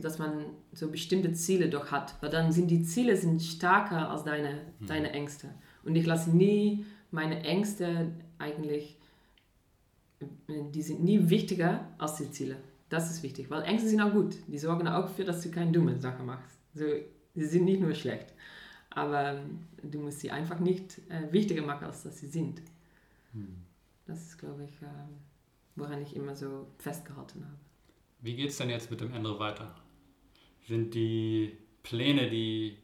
dass man so bestimmte Ziele doch hat, weil dann sind die Ziele sind stärker als deine, mhm. deine Ängste. Und ich lasse nie meine Ängste eigentlich, die sind nie wichtiger als die Ziele. Das ist wichtig, weil Ängste sind auch gut. Die sorgen auch dafür, dass du keine dumme Sache machst. So, sie sind nicht nur schlecht, aber du musst sie einfach nicht äh, wichtiger machen, als dass sie sind. Hm. Das ist, glaube ich, äh, woran ich immer so festgehalten habe. Wie geht es denn jetzt mit dem Ende weiter? Sind die Pläne, die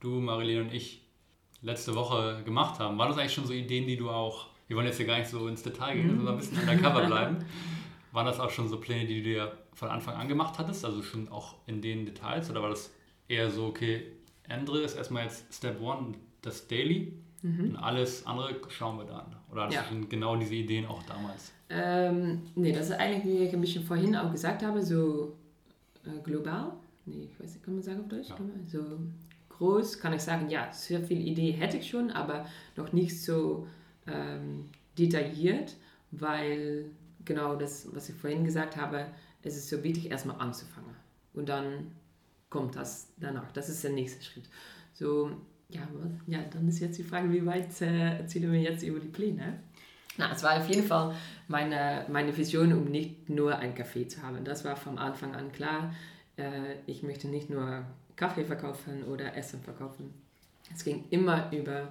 du, Marilene und ich letzte Woche gemacht haben, waren das eigentlich schon so Ideen, die du auch, wir wollen jetzt hier gar nicht so ins Detail gehen, sondern ein bisschen undercover bleiben, Waren das auch schon so Pläne, die du dir von Anfang an gemacht hattest, also schon auch in den Details? Oder war das eher so, okay, Endre ist erstmal jetzt Step One, das Daily? Mhm. Und alles andere schauen wir dann. Oder das ja. sind genau diese Ideen auch damals? Ähm, nee, das ist eigentlich, wie ich ein bisschen vorhin auch gesagt habe, so äh, global. Nee, ich weiß nicht, kann man sagen auf Deutsch? Ja. So groß kann ich sagen, ja, sehr viel Idee hätte ich schon, aber noch nicht so ähm, detailliert, weil genau das, was ich vorhin gesagt habe, es ist so wichtig, erstmal anzufangen. Und dann kommt das danach. Das ist der nächste Schritt. So, ja, ja dann ist jetzt die Frage, wie weit äh, erzählen wir jetzt über die Pläne? Na, es war auf jeden Fall meine, meine Vision, um nicht nur ein Café zu haben. Das war von Anfang an klar. Äh, ich möchte nicht nur Kaffee verkaufen oder Essen verkaufen. Es ging immer über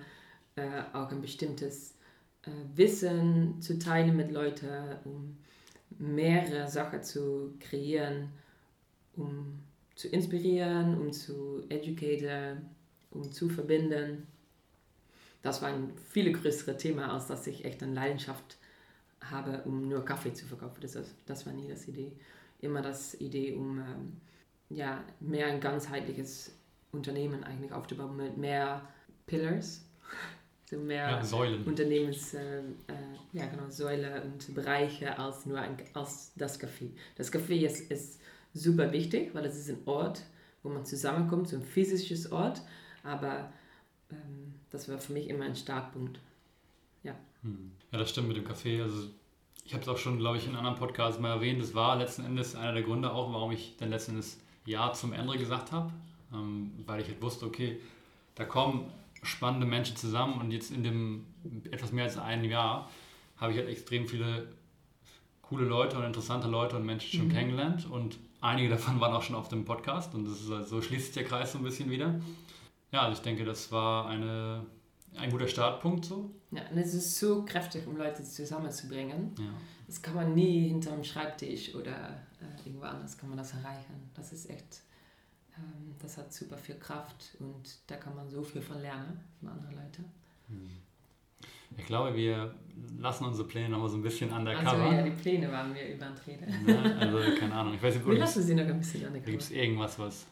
äh, auch ein bestimmtes äh, Wissen zu teilen mit Leuten, um mehrere Sachen zu kreieren, um zu inspirieren, um zu educaten, um zu verbinden. Das war ein viel größeres Thema, als dass ich echt eine Leidenschaft habe, um nur Kaffee zu verkaufen. Das, das war nie das Idee. Immer das Idee, um ähm, ja, mehr ein ganzheitliches Unternehmen eigentlich aufzubauen mit mehr Pillars, so mehr ja, Säulen. Unternehmens, äh, äh, ja genau, Säule und Bereiche als nur ein, als das Café. Das Café ist, ist super wichtig, weil es ist ein Ort, wo man zusammenkommt, so ein physisches Ort, aber ähm, das war für mich immer ein Startpunkt. Ja. Hm. Ja, das stimmt mit dem Café. Also ich habe es auch schon, glaube ich, in anderen Podcasts mal erwähnt. Das war letzten Endes einer der Gründe auch, warum ich dann letzten Endes Ja zum Ende gesagt habe, ähm, weil ich halt wusste, okay, da kommen spannende Menschen zusammen und jetzt in dem etwas mehr als einem Jahr habe ich halt extrem viele coole Leute und interessante Leute und Menschen schon mhm. kennengelernt und einige davon waren auch schon auf dem Podcast und das ist halt, so schließt sich der Kreis so ein bisschen wieder. Ja, also ich denke, das war eine, ein guter Startpunkt so. Ja, und es ist so kräftig, um Leute zusammenzubringen. Ja. Das kann man nie hinterm Schreibtisch oder äh, irgendwo anders kann man das erreichen. Das ist echt ähm, das hat super viel Kraft und da kann man so viel von lernen, von anderen Leuten. Hm. Ich glaube, wir lassen unsere Pläne noch mal so ein bisschen undercover. Also ja, die Pläne waren wir über Ja, also keine Ahnung. Ich weiß nicht, wir lassen sie noch ein bisschen undercover. Gibt es irgendwas, was,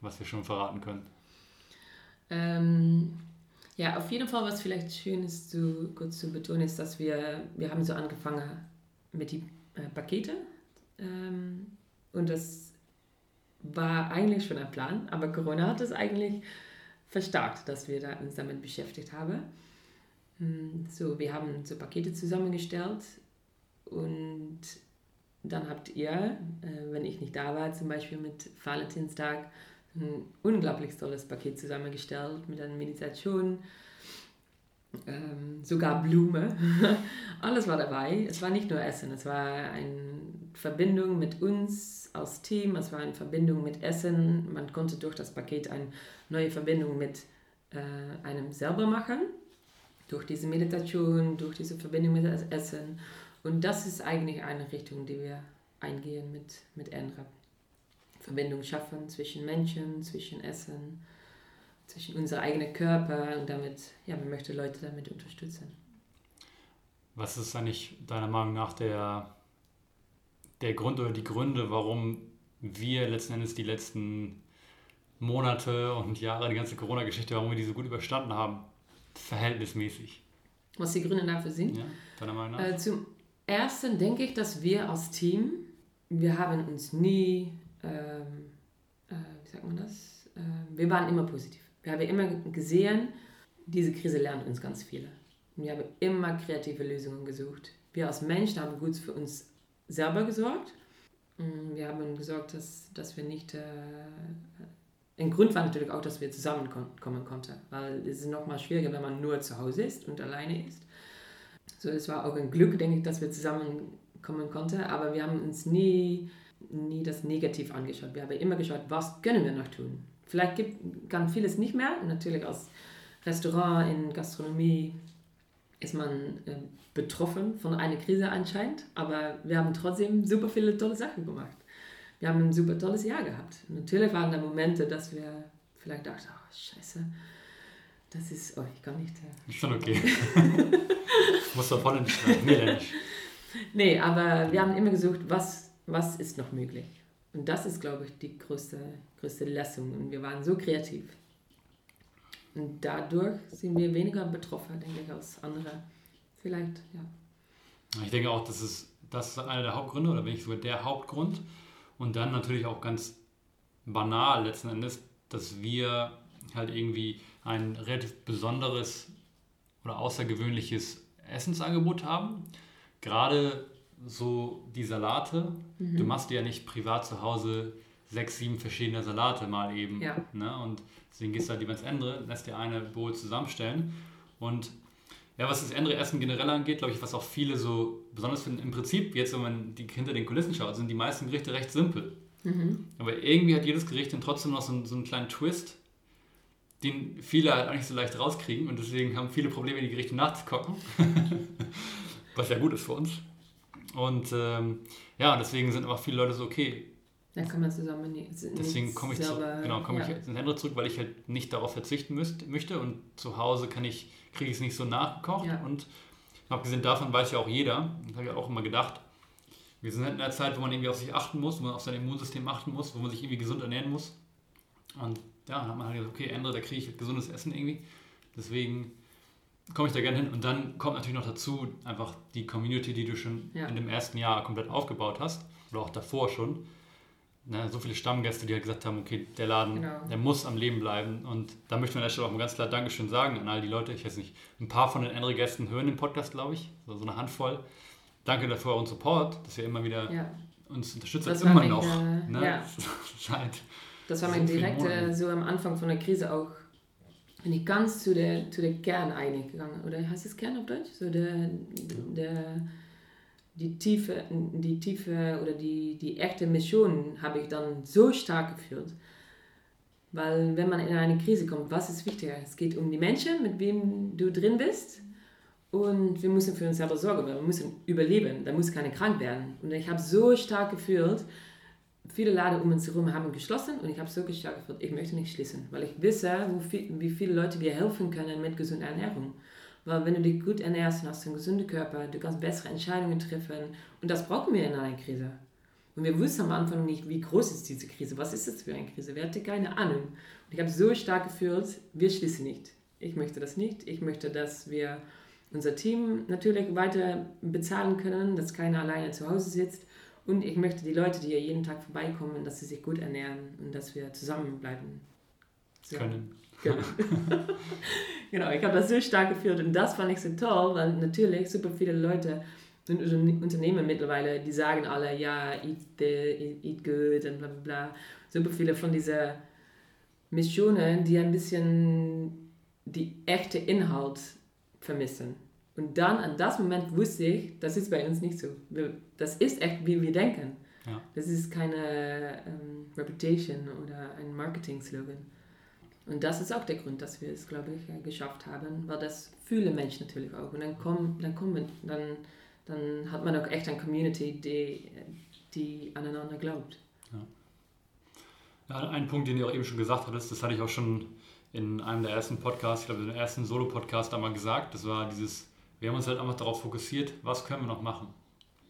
was wir schon verraten können? Ähm, ja, auf jeden Fall, was vielleicht schön ist, zu, kurz zu betonen, ist, dass wir, wir haben so angefangen mit die äh, Pakete ähm, und das war eigentlich schon ein Plan, aber Corona hat es eigentlich verstärkt, dass wir da uns damit beschäftigt haben. Hm, so, wir haben so Pakete zusammengestellt und dann habt ihr, äh, wenn ich nicht da war, zum Beispiel mit Valentinstag, ein unglaublich tolles Paket zusammengestellt mit einer Meditation, ähm, sogar Blume. Alles war dabei. Es war nicht nur Essen, es war eine Verbindung mit uns als Team, es war eine Verbindung mit Essen. Man konnte durch das Paket eine neue Verbindung mit äh, einem selber machen, durch diese Meditation, durch diese Verbindung mit Essen. Und das ist eigentlich eine Richtung, die wir eingehen mit, mit Enra. Verbindung schaffen zwischen Menschen, zwischen Essen, zwischen unser eigenen Körper und damit, ja, man möchte Leute damit unterstützen. Was ist eigentlich deiner Meinung nach der der Grund oder die Gründe, warum wir letzten Endes die letzten Monate und Jahre, die ganze Corona-Geschichte, warum wir die so gut überstanden haben, verhältnismäßig. Was die Gründe dafür sind? Ja, deiner Meinung nach? Äh, zum Ersten denke ich, dass wir als Team, wir haben uns nie, ähm, äh, wie sagt man das, äh, wir waren immer positiv. Wir haben immer gesehen, diese Krise lernt uns ganz viele. Wir haben immer kreative Lösungen gesucht. Wir als Menschen haben gut für uns selber gesorgt. Mm, wir haben gesorgt, dass, dass wir nicht. Äh, ein Grund war natürlich auch, dass wir zusammenkommen konnten, weil es ist nochmal schwieriger, wenn man nur zu Hause ist und alleine ist. So, es war auch ein Glück, denke ich, dass wir zusammenkommen konnten, aber wir haben uns nie, nie das Negativ angeschaut. Wir haben immer geschaut, was können wir noch tun. Vielleicht gibt, kann vieles nicht mehr, natürlich als Restaurant in Gastronomie ist man äh, betroffen von einer Krise anscheinend, aber wir haben trotzdem super viele tolle Sachen gemacht. Wir haben ein super tolles Jahr gehabt. Natürlich waren da Momente, dass wir vielleicht dachten, oh scheiße, das ist, oh ich kann nicht. Äh, ist schon okay. Muss doch voll nicht Nee, nicht. Nee, aber wir haben immer gesucht, was, was ist noch möglich. Und das ist, glaube ich, die größte, größte Lesson. Und wir waren so kreativ. Und dadurch sind wir weniger betroffen, denke ich, als andere. Vielleicht, ja. Ich denke auch, das ist, das ist einer der Hauptgründe oder wenn nicht sogar der Hauptgrund. Und dann natürlich auch ganz banal letzten Endes, dass wir halt irgendwie ein relativ besonderes oder außergewöhnliches Essensangebot haben. Gerade so die Salate. Mhm. Du machst dir ja nicht privat zu Hause sechs, sieben verschiedene Salate mal eben. Ja. Ne? Und deswegen gehst du halt lieber ins andere, lässt dir eine Bowl zusammenstellen. Und ja, was das andere Essen generell angeht, glaube ich, was auch viele so besonders finden, im Prinzip, jetzt wenn man die, hinter den Kulissen schaut, sind die meisten Gerichte recht simpel. Mhm. Aber irgendwie hat jedes Gericht dann trotzdem noch so, einen, so einen kleinen Twist, den viele halt auch nicht so leicht rauskriegen und deswegen haben viele Probleme, die Gerichte nachzukochen. was ja gut ist für uns. Und ähm, ja, deswegen sind aber viele Leute so, okay. Dann kann man zusammen nicht, Deswegen komme ich, zu, genau, komm ja. ich ins andere zurück, weil ich halt nicht darauf verzichten müsst, möchte und zu Hause kann ich, kriege ich es nicht so nachgekocht. Ja. Und abgesehen davon weiß ja auch jeder, das habe ich auch immer gedacht, wir sind halt in einer Zeit, wo man irgendwie auf sich achten muss, wo man auf sein Immunsystem achten muss, wo man sich irgendwie gesund ernähren muss. Und ja, dann hat man halt gesagt, okay, ändere, da kriege ich gesundes Essen irgendwie. Deswegen komme ich da gerne hin. Und dann kommt natürlich noch dazu einfach die Community, die du schon ja. in dem ersten Jahr komplett aufgebaut hast. Oder auch davor schon. Ne, so viele Stammgäste, die halt gesagt haben, okay, der Laden, genau. der muss am Leben bleiben. Und da möchte man an der Stelle auch mal ganz klar Dankeschön sagen an all die Leute. Ich weiß nicht, ein paar von den anderen Gästen hören den Podcast, glaube ich. So, so eine Handvoll. Danke dafür für euren Support, dass ihr immer wieder ja. uns unterstützt. Das immer noch. Äh, ne? ja. Das war mein direkt so am Anfang von der Krise auch bin ich ganz zu der, zu der Kern eigentlich gegangen. Oder heißt es Kern auf Deutsch? So der, der, die Tiefe, die Tiefe oder die, die echte Mission habe ich dann so stark geführt. Weil wenn man in eine Krise kommt, was ist wichtiger? Es geht um die Menschen, mit wem du drin bist. Und wir müssen für uns selber sorgen, wir müssen überleben. Da muss keiner krank werden. Und ich habe so stark gefühlt, viele Laden um uns herum haben geschlossen und ich habe so gestartet, ich möchte nicht schließen, weil ich wisse, wie viele Leute dir helfen können mit gesunder Ernährung. Weil wenn du dich gut ernährst hast einen gesunden Körper, du kannst bessere Entscheidungen treffen und das brauchen wir in einer Krise. Und wir wussten am Anfang nicht, wie groß ist diese Krise, was ist das für eine Krise, wir hatten keine Ahnung. Und ich habe so stark gefühlt, wir schließen nicht. Ich möchte das nicht. Ich möchte, dass wir unser Team natürlich weiter bezahlen können, dass keiner alleine zu Hause sitzt und ich möchte die Leute, die hier jeden Tag vorbeikommen, dass sie sich gut ernähren und dass wir zusammenbleiben. So. Können. Können. genau, ich habe das so stark geführt und das fand ich so toll, weil natürlich super viele Leute und Unternehmen mittlerweile, die sagen alle, ja, eat, the, eat good und bla bla bla. Super viele von diesen Missionen, die ein bisschen die echte Inhalt vermissen. Und dann an das Moment wusste ich, das ist bei uns nicht so. Das ist echt, wie wir denken. Ja. Das ist keine ähm, Reputation oder ein Marketing-Slogan. Und das ist auch der Grund, dass wir es, glaube ich, äh, geschafft haben, weil das fühlen Menschen natürlich auch. Und dann kommen, dann kommen, dann, dann hat man auch echt eine Community, die, die aneinander glaubt. Ja. ja ein Punkt, den ihr auch eben schon gesagt hattest, das hatte ich auch schon in einem der ersten Podcasts, ich glaube, den ersten Solo-Podcast einmal gesagt, das war dieses wir haben uns halt einfach darauf fokussiert, was können wir noch machen.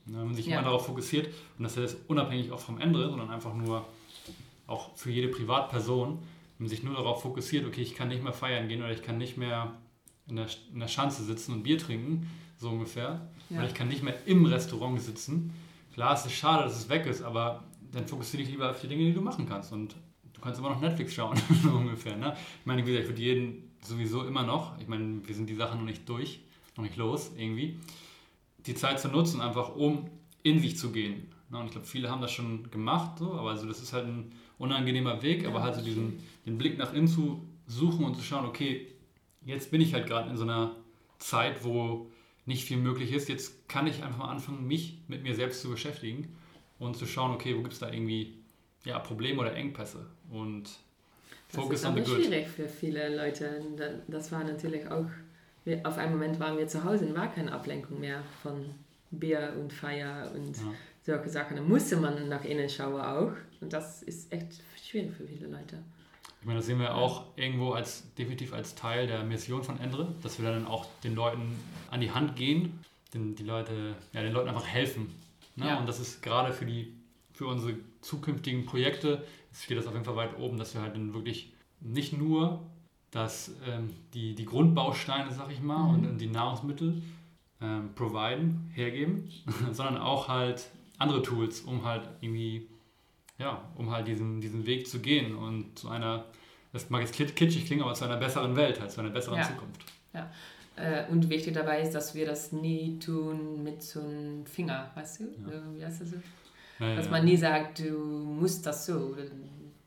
Ne, wenn man sich ja. immer darauf fokussiert, und das ist unabhängig auch vom Ende, sondern einfach nur auch für jede Privatperson, wenn man sich nur darauf fokussiert, okay, ich kann nicht mehr feiern gehen oder ich kann nicht mehr in der, in der Schanze sitzen und Bier trinken, so ungefähr, ja. oder ich kann nicht mehr im Restaurant sitzen. Klar, es ist schade, dass es weg ist, aber dann fokussiere dich lieber auf die Dinge, die du machen kannst. Und du kannst immer noch Netflix schauen, so ungefähr. Ne? Ich meine, wie gesagt, für jeden sowieso immer noch. Ich meine, wir sind die Sachen noch nicht durch noch nicht los irgendwie, die Zeit zu nutzen, einfach um in sich zu gehen. Und ich glaube, viele haben das schon gemacht, so, aber also das ist halt ein unangenehmer Weg, aber halt so diesen den Blick nach innen zu suchen und zu schauen, okay, jetzt bin ich halt gerade in so einer Zeit, wo nicht viel möglich ist. Jetzt kann ich einfach mal anfangen, mich mit mir selbst zu beschäftigen und zu schauen, okay, wo gibt es da irgendwie ja, Probleme oder Engpässe und Focus on the good. Das ist schwierig für viele Leute. Das war natürlich auch wir, auf einen Moment waren wir zu Hause und war keine Ablenkung mehr von Bier und Feier und ja. solche Sachen. Da musste man nach innen schauen auch. Und das ist echt schwierig für viele Leute. Ich meine, das sehen wir auch irgendwo als definitiv als Teil der Mission von Endre, dass wir dann auch den Leuten an die Hand gehen, den, die Leute, ja, den Leuten einfach helfen. Ne? Ja. Und das ist gerade für die für unsere zukünftigen Projekte steht das auf jeden Fall weit oben, dass wir halt dann wirklich nicht nur dass ähm, die, die Grundbausteine, sag ich mal, mhm. und, die Nahrungsmittel ähm, providen, hergeben, sondern auch halt andere Tools, um halt irgendwie, ja, um halt diesen, diesen Weg zu gehen und zu einer, das mag jetzt kitschig klingen, aber zu einer besseren Welt, halt zu einer besseren ja. Zukunft. Ja. Äh, und wichtig dabei ist, dass wir das nie tun mit so einem Finger, weißt du? Ja. Wie heißt das so? Dass man nie sagt, du musst das so oder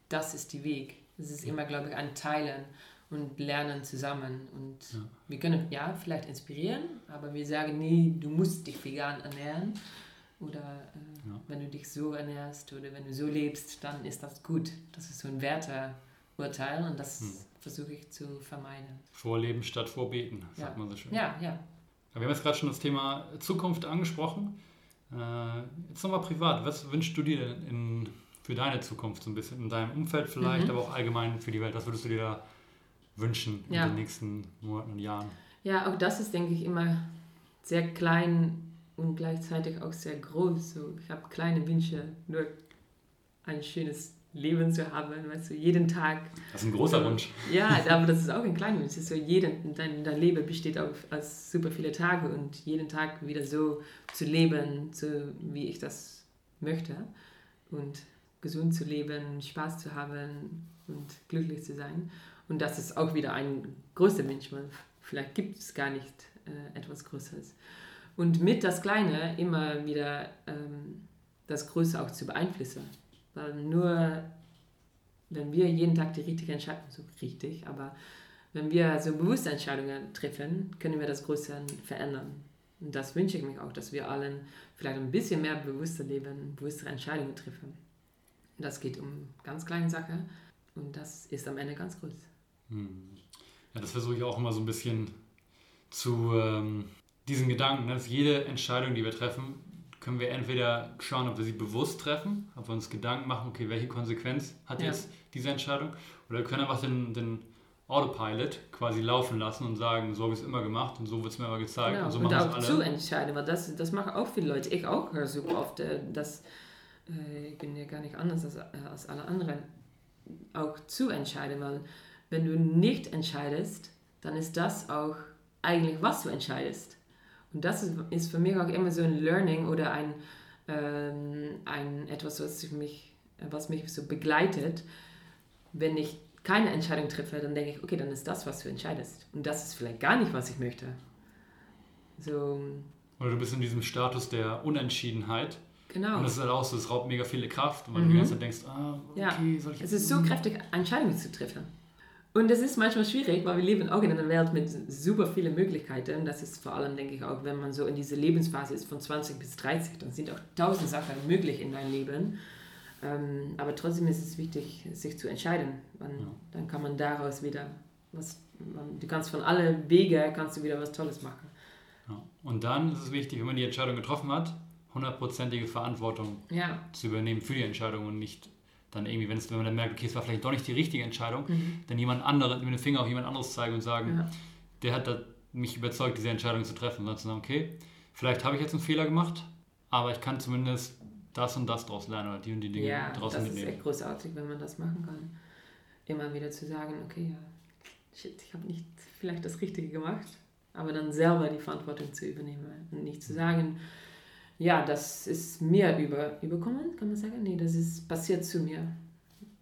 das ist der Weg. Es ist immer, glaube ich, ein Teilen und lernen zusammen. Und ja. wir können ja vielleicht inspirieren, aber wir sagen nie, du musst dich vegan ernähren. Oder äh, ja. wenn du dich so ernährst oder wenn du so lebst, dann ist das gut. Das ist so ein Werteurteil und das hm. versuche ich zu vermeiden. Vorleben statt vorbeten, sagt ja. man so schön. Ja, ja. Wir haben jetzt gerade schon das Thema Zukunft angesprochen. Äh, jetzt nochmal privat. Was wünschst du dir denn in, für deine Zukunft so ein bisschen? In deinem Umfeld vielleicht, mhm. aber auch allgemein für die Welt? Was würdest du dir da wünschen ja. in den nächsten Monaten und Jahren? Ja, auch das ist, denke ich, immer sehr klein und gleichzeitig auch sehr groß. So, ich habe kleine Wünsche, nur ein schönes Leben zu haben, weißt du, jeden Tag. Das ist ein großer Wunsch. Ja, aber das ist auch ein kleiner Wunsch. So jeden, dein, dein Leben besteht auf, aus super viele Tage und jeden Tag wieder so zu leben, so wie ich das möchte und gesund zu leben, Spaß zu haben und glücklich zu sein. Und das ist auch wieder ein großer Mensch, vielleicht gibt es gar nicht äh, etwas Größeres. Und mit das Kleine immer wieder ähm, das Größe auch zu beeinflussen. Weil nur wenn wir jeden Tag die richtige Entscheidung, so richtig, aber wenn wir so bewusste Entscheidungen treffen, können wir das Größe verändern. Und das wünsche ich mir auch, dass wir allen vielleicht ein bisschen mehr bewusster leben, bewusstere Entscheidungen treffen. Und das geht um ganz kleine Sachen und das ist am Ende ganz groß. Ja, das versuche ich auch immer so ein bisschen zu ähm, diesen Gedanken, dass jede Entscheidung, die wir treffen, können wir entweder schauen, ob wir sie bewusst treffen, ob wir uns Gedanken machen, okay, welche Konsequenz hat ja. jetzt diese Entscheidung, oder wir können einfach den, den Autopilot quasi laufen lassen und sagen, so habe ich es immer gemacht und so wird es mir immer gezeigt genau. und so und auch zu entscheiden, weil das, das machen auch viele Leute, ich auch höre super oft, äh, dass äh, ich bin ja gar nicht anders als, äh, als alle anderen, auch zu entscheiden, weil wenn du nicht entscheidest, dann ist das auch eigentlich, was du entscheidest. Und das ist, ist für mich auch immer so ein Learning oder ein, ähm, ein etwas, was mich, was mich so begleitet. Wenn ich keine Entscheidung treffe, dann denke ich, okay, dann ist das, was du entscheidest. Und das ist vielleicht gar nicht, was ich möchte. So. Oder du bist in diesem Status der Unentschiedenheit. Genau. Und das ist halt auch so, es raubt mega viele Kraft, weil mhm. du die ganze Zeit denkst, ah, okay, ja. soll ich. Es ist so kräftig, Entscheidungen zu treffen. Und das ist manchmal schwierig, weil wir leben auch in einer Welt mit super vielen Möglichkeiten. Das ist vor allem, denke ich, auch, wenn man so in diese Lebensphase ist von 20 bis 30, dann sind auch tausend Sachen möglich in deinem Leben. Ähm, aber trotzdem ist es wichtig, sich zu entscheiden. Man, ja. Dann kann man daraus wieder was, du kannst von allen Wegen kannst du wieder was Tolles machen. Ja. Und dann ist es wichtig, wenn man die Entscheidung getroffen hat, hundertprozentige Verantwortung ja. zu übernehmen für die Entscheidung und nicht dann irgendwie, wenn, es, wenn man dann merkt, okay, es war vielleicht doch nicht die richtige Entscheidung, mhm. dann jemand anderes, mit dem Finger auf jemand anderes zeigen und sagen, ja. der hat da mich überzeugt, diese Entscheidung zu treffen. Und dann zu sagen, okay, vielleicht habe ich jetzt einen Fehler gemacht, aber ich kann zumindest das und das daraus lernen oder die und die Dinge ja, daraus mitnehmen. Ja, das ist echt großartig, wenn man das machen kann. Immer wieder zu sagen, okay, ja, shit, ich habe nicht vielleicht das Richtige gemacht, aber dann selber die Verantwortung zu übernehmen und nicht zu sagen, ja, das ist mir über, überkommen, kann man sagen? Nee, das ist passiert zu mir.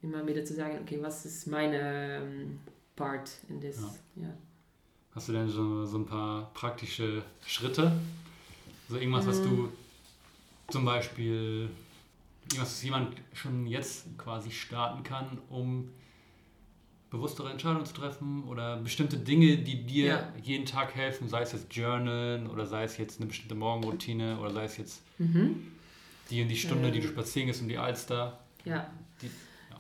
Immer wieder zu sagen, okay, was ist meine um, Part in this? Ja. ja. Hast du denn so, so ein paar praktische Schritte? So irgendwas, was du mhm. zum Beispiel, irgendwas, was jemand schon jetzt quasi starten kann, um bewusstere Entscheidungen zu treffen oder bestimmte Dinge, die dir ja. jeden Tag helfen, sei es jetzt Journalen oder sei es jetzt eine bestimmte Morgenroutine oder sei es jetzt mhm. die und die Stunde, ähm. die du ähm. spazieren gehst um die Alster. Ja. Die,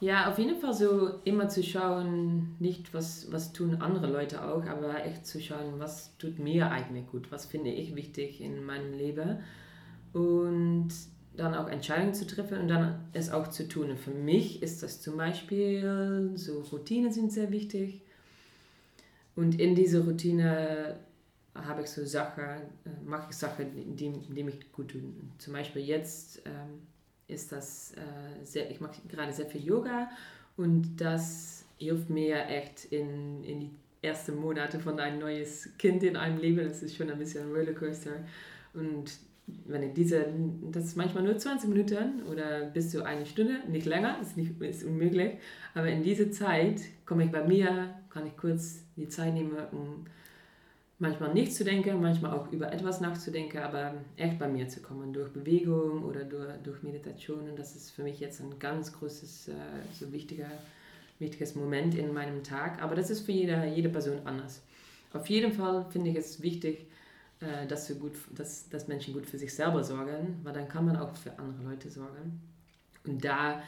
ja. ja. auf jeden Fall so immer zu schauen, nicht was, was tun andere Leute auch, aber echt zu schauen, was tut mir eigentlich gut, was finde ich wichtig in meinem Leben und dann auch Entscheidungen zu treffen und dann es auch zu tun. Und für mich ist das zum Beispiel, so Routinen sind sehr wichtig. Und in dieser Routine habe ich so Sachen, äh, mache ich Sachen, die, die mich gut tun. Zum Beispiel jetzt ähm, ist das äh, sehr, ich mache gerade sehr viel Yoga und das hilft mir echt in, in die ersten Monate von ein neues Kind in einem Leben. Das ist schon ein bisschen ein Rollercoaster. Und wenn ich diese, das ist manchmal nur 20 Minuten oder bis zu eine Stunde, nicht länger, ist, nicht, ist unmöglich. Aber in diese Zeit komme ich bei mir, kann ich kurz die Zeit nehmen, um manchmal nicht zu denken, manchmal auch über etwas nachzudenken, aber echt bei mir zu kommen, durch Bewegung oder durch, durch Meditation. Und das ist für mich jetzt ein ganz großes, äh, so wichtiger, wichtiges Moment in meinem Tag. Aber das ist für jede, jede Person anders. Auf jeden Fall finde ich es wichtig, äh, dass, wir gut, dass, dass Menschen gut für sich selber sorgen, weil dann kann man auch für andere Leute sorgen. Und da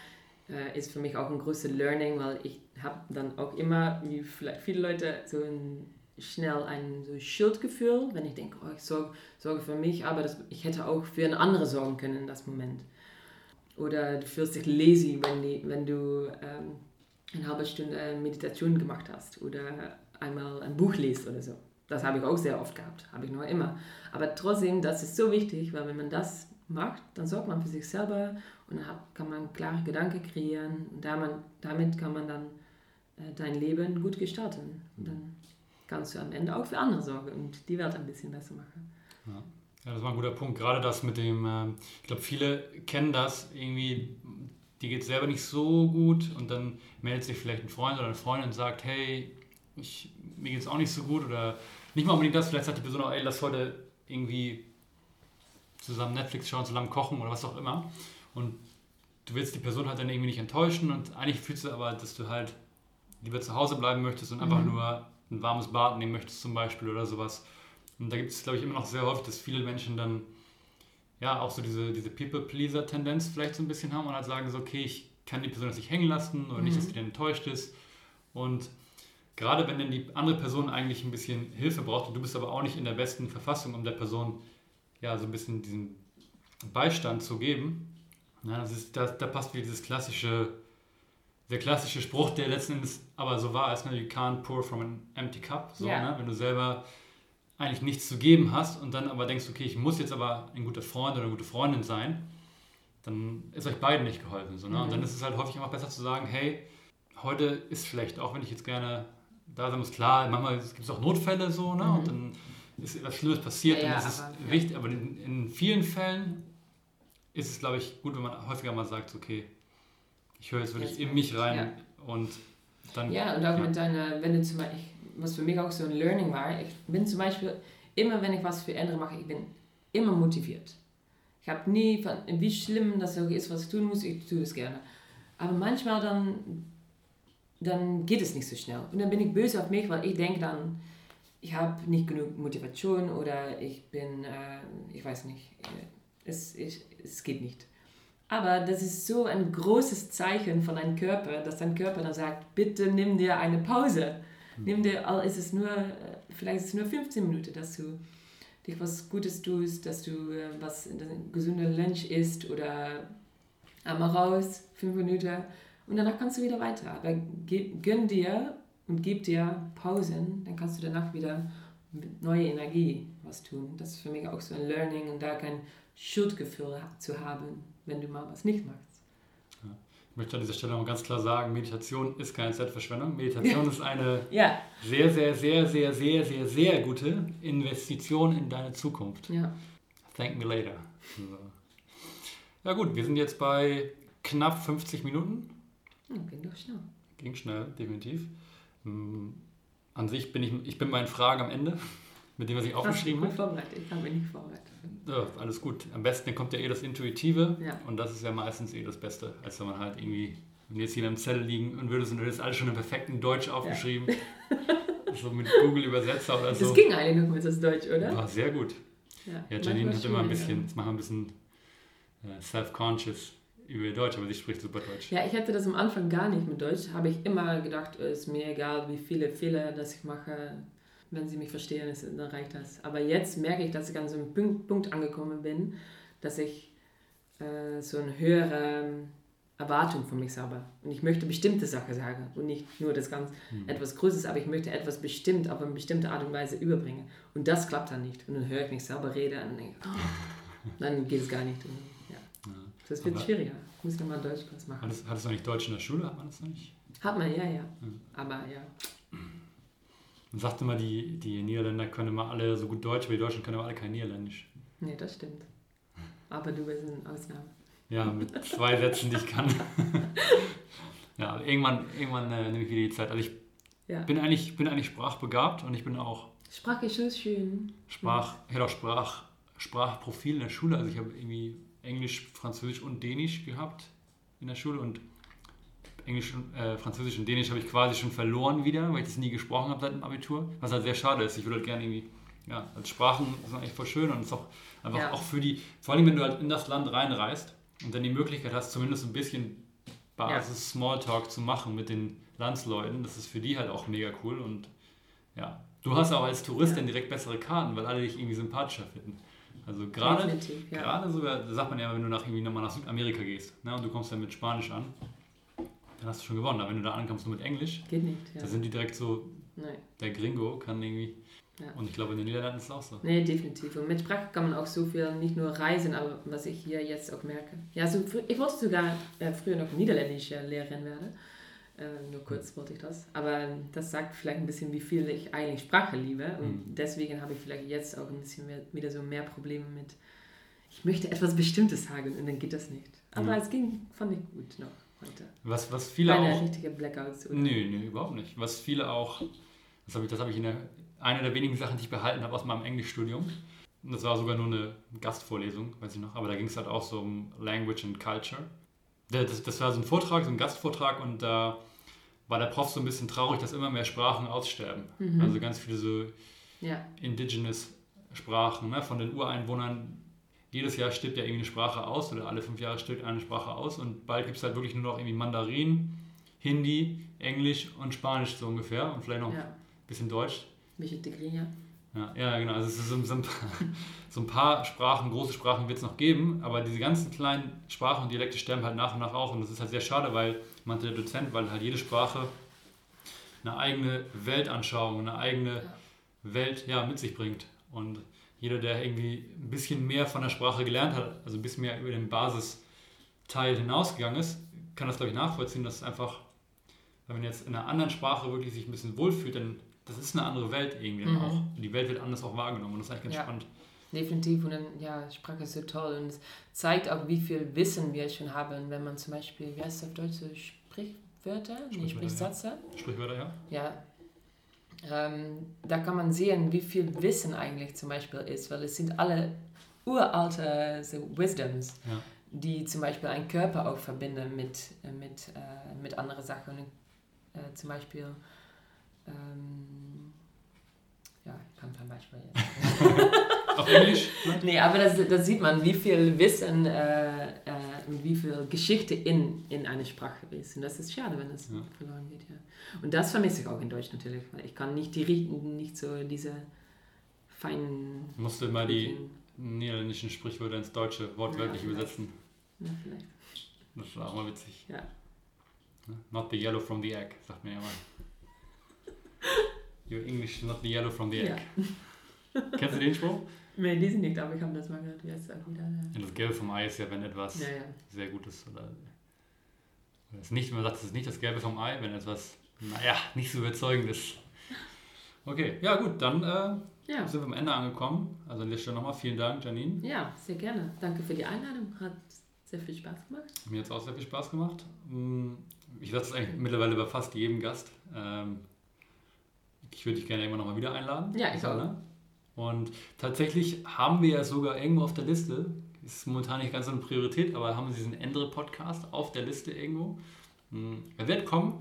äh, ist für mich auch ein großes Learning, weil ich habe dann auch immer, wie vielleicht viele Leute, so ein schnell ein so Schuldgefühl, wenn ich denke, oh, ich sorge, sorge für mich, aber das, ich hätte auch für einen anderen sorgen können in das Moment. Oder du fühlst dich lazy, wenn, die, wenn du ähm, eine halbe Stunde Meditation gemacht hast oder einmal ein Buch liest oder so. Das habe ich auch sehr oft gehabt, habe ich noch immer. Aber trotzdem, das ist so wichtig, weil wenn man das macht, dann sorgt man für sich selber und dann kann man klare Gedanken kreieren und damit kann man dann äh, dein Leben gut gestalten. Und dann kannst du am Ende auch für andere sorgen und die Welt ein bisschen besser machen. Ja. Ja, das war ein guter Punkt. Gerade das mit dem, äh, ich glaube, viele kennen das irgendwie, die geht es selber nicht so gut und dann meldet sich vielleicht ein Freund oder eine Freundin und sagt, hey, ich, mir geht es auch nicht so gut oder nicht mal unbedingt das, vielleicht sagt die Person auch, ey, lass heute irgendwie zusammen Netflix schauen, zusammen kochen oder was auch immer. Und du willst die Person halt dann irgendwie nicht enttäuschen und eigentlich fühlst du aber, dass du halt lieber zu Hause bleiben möchtest und einfach mhm. nur ein warmes Bad nehmen möchtest zum Beispiel oder sowas. Und da gibt es, glaube ich, immer noch sehr häufig, dass viele Menschen dann ja auch so diese, diese People-Pleaser-Tendenz vielleicht so ein bisschen haben und halt sagen so, okay, ich kann die Person jetzt nicht hängen lassen oder mhm. nicht, dass die dann enttäuscht ist. Und gerade wenn dann die andere Person eigentlich ein bisschen Hilfe braucht und du bist aber auch nicht in der besten Verfassung, um der Person ja so ein bisschen diesen Beistand zu geben, na, das ist, da, da passt wieder dieses klassische der klassische Spruch, der letzten Endes aber so war, ist, ne, you can't pour from an empty cup. So, yeah. ne? Wenn du selber eigentlich nichts zu geben hast und dann aber denkst, okay, ich muss jetzt aber ein guter Freund oder eine gute Freundin sein, dann ist euch beiden nicht geholfen. So, ne? Mhm. Und dann mhm. ist es halt häufig einfach besser zu sagen, hey, heute ist schlecht, auch wenn ich jetzt gerne da sein muss. Klar, manchmal gibt es auch Notfälle so, ne? Mhm. und dann ist etwas Schlimmes passiert ja, und das ja, ist aber, wichtig, aber in, in vielen Fällen ist es, glaube ich, gut, wenn man häufiger mal sagt, okay, ich höre jetzt wirklich in mich rein ja. und dann. Ja, und auch mit deiner, wenn du zum Beispiel, was für mich auch so ein Learning war, ich bin zum Beispiel, immer wenn ich was für andere mache, ich bin immer motiviert. Ich habe nie, von, wie schlimm das auch ist, was ich tun muss, ich tue es gerne. Aber manchmal dann, dann geht es nicht so schnell. Und dann bin ich böse auf mich, weil ich denke dann, ich habe nicht genug Motivation oder ich bin, äh, ich weiß nicht, äh, es, ich, es geht nicht. Aber das ist so ein großes Zeichen von deinem Körper, dass dein Körper dann sagt, bitte nimm dir eine Pause. Mhm. Nimm dir, ist es nur, äh, vielleicht ist es nur 15 Minuten, dass du dich was Gutes tust, dass du äh, was gesunder Lunch isst oder einmal raus, 5 Minuten und danach kannst du wieder weiter. Aber gönn dir und gib dir Pausen, dann kannst du danach wieder mit neuer Energie was tun. Das ist für mich auch so ein Learning und da kein Schuldgefühl zu haben wenn du mal was nicht machst. Ja. Ich möchte an dieser Stelle noch ganz klar sagen, Meditation ist keine Zeitverschwendung. Meditation ist eine ja. sehr, sehr, sehr, sehr, sehr, sehr, sehr gute Investition in deine Zukunft. Ja. Thank me later. Ja gut, wir sind jetzt bei knapp 50 Minuten. Ja, ging doch schnell. Ging schnell, definitiv. Hm, an sich bin ich, ich bin meinen Fragen am Ende, mit dem, was ich aufgeschrieben habe. Ich vorbereitet, ich habe mich nicht vorbereitet. Ja, alles gut. Am besten kommt ja eh das Intuitive ja. und das ist ja meistens eh das Beste, als wenn man halt irgendwie, wenn jetzt hier im Zettel liegen und würdest und du hättest alles schon im perfekten Deutsch aufgeschrieben, ja. so mit Google Übersetzer oder so. Das ging eigentlich noch mit das Deutsch, oder? War sehr gut. Ja, ja Janine hat immer ein bisschen, jetzt machen wir ein bisschen äh, self-conscious über Deutsch, aber sie spricht super Deutsch. Ja, ich hatte das am Anfang gar nicht mit Deutsch. Habe ich immer gedacht, es ist mir egal, wie viele Fehler das ich mache wenn sie mich verstehen, ist, dann reicht das. Aber jetzt merke ich, dass ich an so einem Punkt, Punkt angekommen bin, dass ich äh, so eine höhere Erwartung von mich habe. Und ich möchte bestimmte Sachen sagen und nicht nur das ganz mhm. etwas Größeres, aber ich möchte etwas bestimmt auf eine bestimmte Art und Weise überbringen. Und das klappt dann nicht. Und dann höre ich mich selber reden und denke, oh, dann geht es gar nicht. Und. Das wird aber schwieriger. Ich muss nochmal Deutschkurs machen. Hattest, hattest du nicht Deutsch in der Schule? Hat man das noch nicht? Hat man, ja, ja. Aber ja. Man sagt immer, die, die Niederländer können immer alle so gut Deutsch, aber die Deutschen können aber alle kein Niederländisch. Nee, das stimmt. Aber du bist eine Ausnahme. Ja, mit zwei Sätzen, die ich kann. ja, irgendwann, irgendwann äh, nehme ich wieder die Zeit. Also ich Ja. bin eigentlich, bin eigentlich sprachbegabt und ich bin auch Sprache ist schön. Sprach, ich hatte auch Sprach, Sprachprofil in der Schule. Also ich habe irgendwie Englisch, Französisch und Dänisch gehabt in der Schule und Englisch, äh, Französisch und Dänisch habe ich quasi schon verloren wieder, weil ich das nie gesprochen habe seit dem Abitur. Was halt sehr schade ist. Ich würde halt gerne irgendwie, ja, als Sprachen sind eigentlich voll schön und es ist auch einfach Ja. auch für die, vor allem wenn du halt in das Land reinreist und dann die Möglichkeit hast, zumindest ein bisschen Basis Smalltalk zu machen mit den Landsleuten, das ist für die halt auch mega cool und ja, du hast auch als Tourist dann direkt bessere Karten, weil alle dich irgendwie sympathischer finden. Also gerade ja. gerade sogar, sagt man ja, wenn du nach, irgendwie nochmal nach Südamerika gehst ne, und du kommst dann mit Spanisch an, dann hast du schon gewonnen. Aber wenn du da ankommst nur mit Englisch, Geht nicht, ja. da sind die direkt so, Nein. der Gringo kann irgendwie, Ja. und ich glaube in den Niederlanden ist es auch so. Nee, definitiv. Und mit Sprache kann man auch so viel, nicht nur reisen, aber was ich hier jetzt auch merke. Ja, so, frü- ich wollte sogar äh, früher noch Niederländische Lehrerin werden. Äh, nur kurz wollte ich das. Aber das sagt vielleicht ein bisschen, wie viel ich eigentlich Sprache liebe. Und Mhm. deswegen habe ich vielleicht jetzt auch ein bisschen mehr, wieder so mehr Probleme mit, ich möchte etwas Bestimmtes sagen und dann geht das nicht. Aber Ja. es ging, fand ich gut noch heute. Was, was viele Keine auch. richtige Blackouts. Oder? Nö, nö, überhaupt nicht. Was viele auch, das habe ich, das habe ich in der, eine der wenigen Sachen, die ich behalten habe aus meinem Englischstudium. Und das war sogar nur eine Gastvorlesung, weiß ich noch, aber da ging es halt auch so um Language and Culture. Das, das war so ein Vortrag, so ein Gastvortrag und da war der Prof so ein bisschen traurig, dass immer mehr Sprachen aussterben. Mhm. Also ganz viele so Ja, indigenous Sprachen ne, von den Ureinwohnern. Jedes Jahr stirbt ja irgendwie eine Sprache aus oder alle fünf Jahre stirbt eine Sprache aus und bald gibt es halt wirklich nur noch irgendwie Mandarin, Hindi, Englisch und Spanisch so ungefähr und vielleicht noch ja. ein bisschen Deutsch. Bisschen Degree, ja. Ja, ja genau. Also es paar, so ein paar Sprachen, große Sprachen wird es noch geben, aber diese ganzen kleinen Sprachen und Dialekte sterben halt nach und nach auch und das ist halt sehr schade, weil, meinte der Dozent, weil halt jede Sprache eine eigene Weltanschauung, eine eigene Ja. Welt ja, mit sich bringt. Und jeder, der irgendwie ein bisschen mehr von der Sprache gelernt hat, also ein bisschen mehr über den Basisteil hinausgegangen ist, kann das, glaube ich, nachvollziehen, dass es einfach, wenn man jetzt in einer anderen Sprache wirklich sich ein bisschen wohlfühlt, dann das ist eine andere Welt irgendwie Mhm. auch. Die Welt wird anders auch wahrgenommen und das ist eigentlich ganz Ja. spannend. Definitiv und dann, ja, Sprache ist so toll und es zeigt auch, wie viel Wissen wir schon haben, wenn man zum Beispiel, wie heißt es auf Deutsch, so Sprichwörter, nee, Sprichwörter, Sprichsätze, Sprichwörter, ja? ja. Ähm, da kann man sehen, wie viel Wissen eigentlich zum Beispiel ist, weil es sind alle uralte so Wisdoms, Ja. die zum Beispiel einen Körper auch verbinden mit, mit, äh, mit anderen Sachen. Äh, zum Beispiel, ähm, ja, ich kann kein Beispiel jetzt. Auf Englisch? Nee, aber das, das sieht man, wie viel Wissen äh, äh, und wie viel Geschichte in, in einer Sprache ist. Und das ist schade, wenn das Ja. verloren geht. Ja. Und das vermisse ich auch in Deutsch natürlich. Weil ich kann nicht, die, nicht so diese feinen... Ich musste mal die niederländischen Sprichwörter ins Deutsche wortwörtlich Ja, übersetzen. Na, vielleicht. Das war auch mal witzig. Ja. Not the yellow from the egg, sagt mir ja mal. Your English is not the yellow from the egg. Ja. Kennst du den Spruch? Nee, die sind nicht, aber ich habe das mal gehört. Jetzt auch wieder. Ja, Das Gelbe vom Ei ist ja, wenn etwas Ja, ja. sehr gut ist. Oder, oder es nicht, man sagt, es ist nicht das Gelbe vom Ei, wenn etwas, naja, nicht so überzeugend ist. Okay, ja gut, dann äh, Ja. sind wir am Ende angekommen. Also an der Stelle nochmal vielen Dank, Janine. ja, sehr gerne. Danke für die Einladung. Hat sehr viel Spaß gemacht. Mir hat es auch sehr viel Spaß gemacht. Mm, Ich sage es eigentlich mittlerweile bei fast jedem Gast. Ähm, Ich würde dich gerne irgendwann nochmal wieder einladen. Ja, ich auch. ne? Und tatsächlich haben wir ja sogar irgendwo auf der Liste, ist momentan nicht ganz so eine Priorität, aber haben wir diesen andere Podcast auf der Liste irgendwo. Mm, Er wird kommen,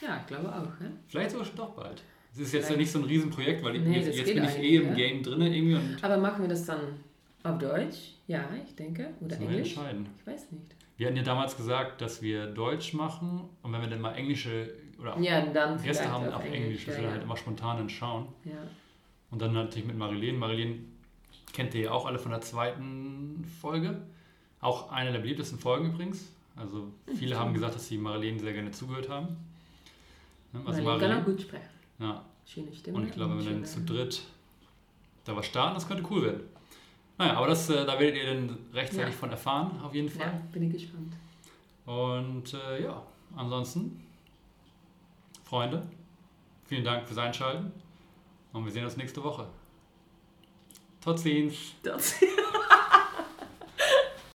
Ja, ich glaube auch. Ja? vielleicht sogar schon doch bald. Es ist jetzt ja nicht so ein Riesenprojekt, weil Nee, jetzt, jetzt bin ich eh im ja. Game drin irgendwie Aber machen wir das dann auf Deutsch? Ja, ich denke. Oder müssen wir Englisch? entscheiden. Ich weiß nicht. Wir hatten ja damals gesagt, dass wir Deutsch machen und wenn wir dann mal englische oder Ja, dann Gäste haben auf Englisch, dass wir ja. halt immer spontan dann schauen. ja. Und dann natürlich mit Marilene. Marilene kennt ihr ja auch alle von der zweiten Folge. Auch eine der beliebtesten Folgen übrigens. Also viele haben gesagt, dass sie Marilene sehr gerne zugehört haben. Also man kann auch Marilene. gut sprechen. Ja, Schöne Stimme. und ich glaube, wenn wir dann zu dritt da was starten, das könnte cool werden. Naja, aber das, äh, da werdet ihr dann rechtzeitig Ja. von erfahren, auf jeden Fall. Ja, bin ich gespannt. Und äh, ja, ansonsten Freunde, vielen Dank fürs Einschalten und wir sehen uns nächste Woche. Tot ziens.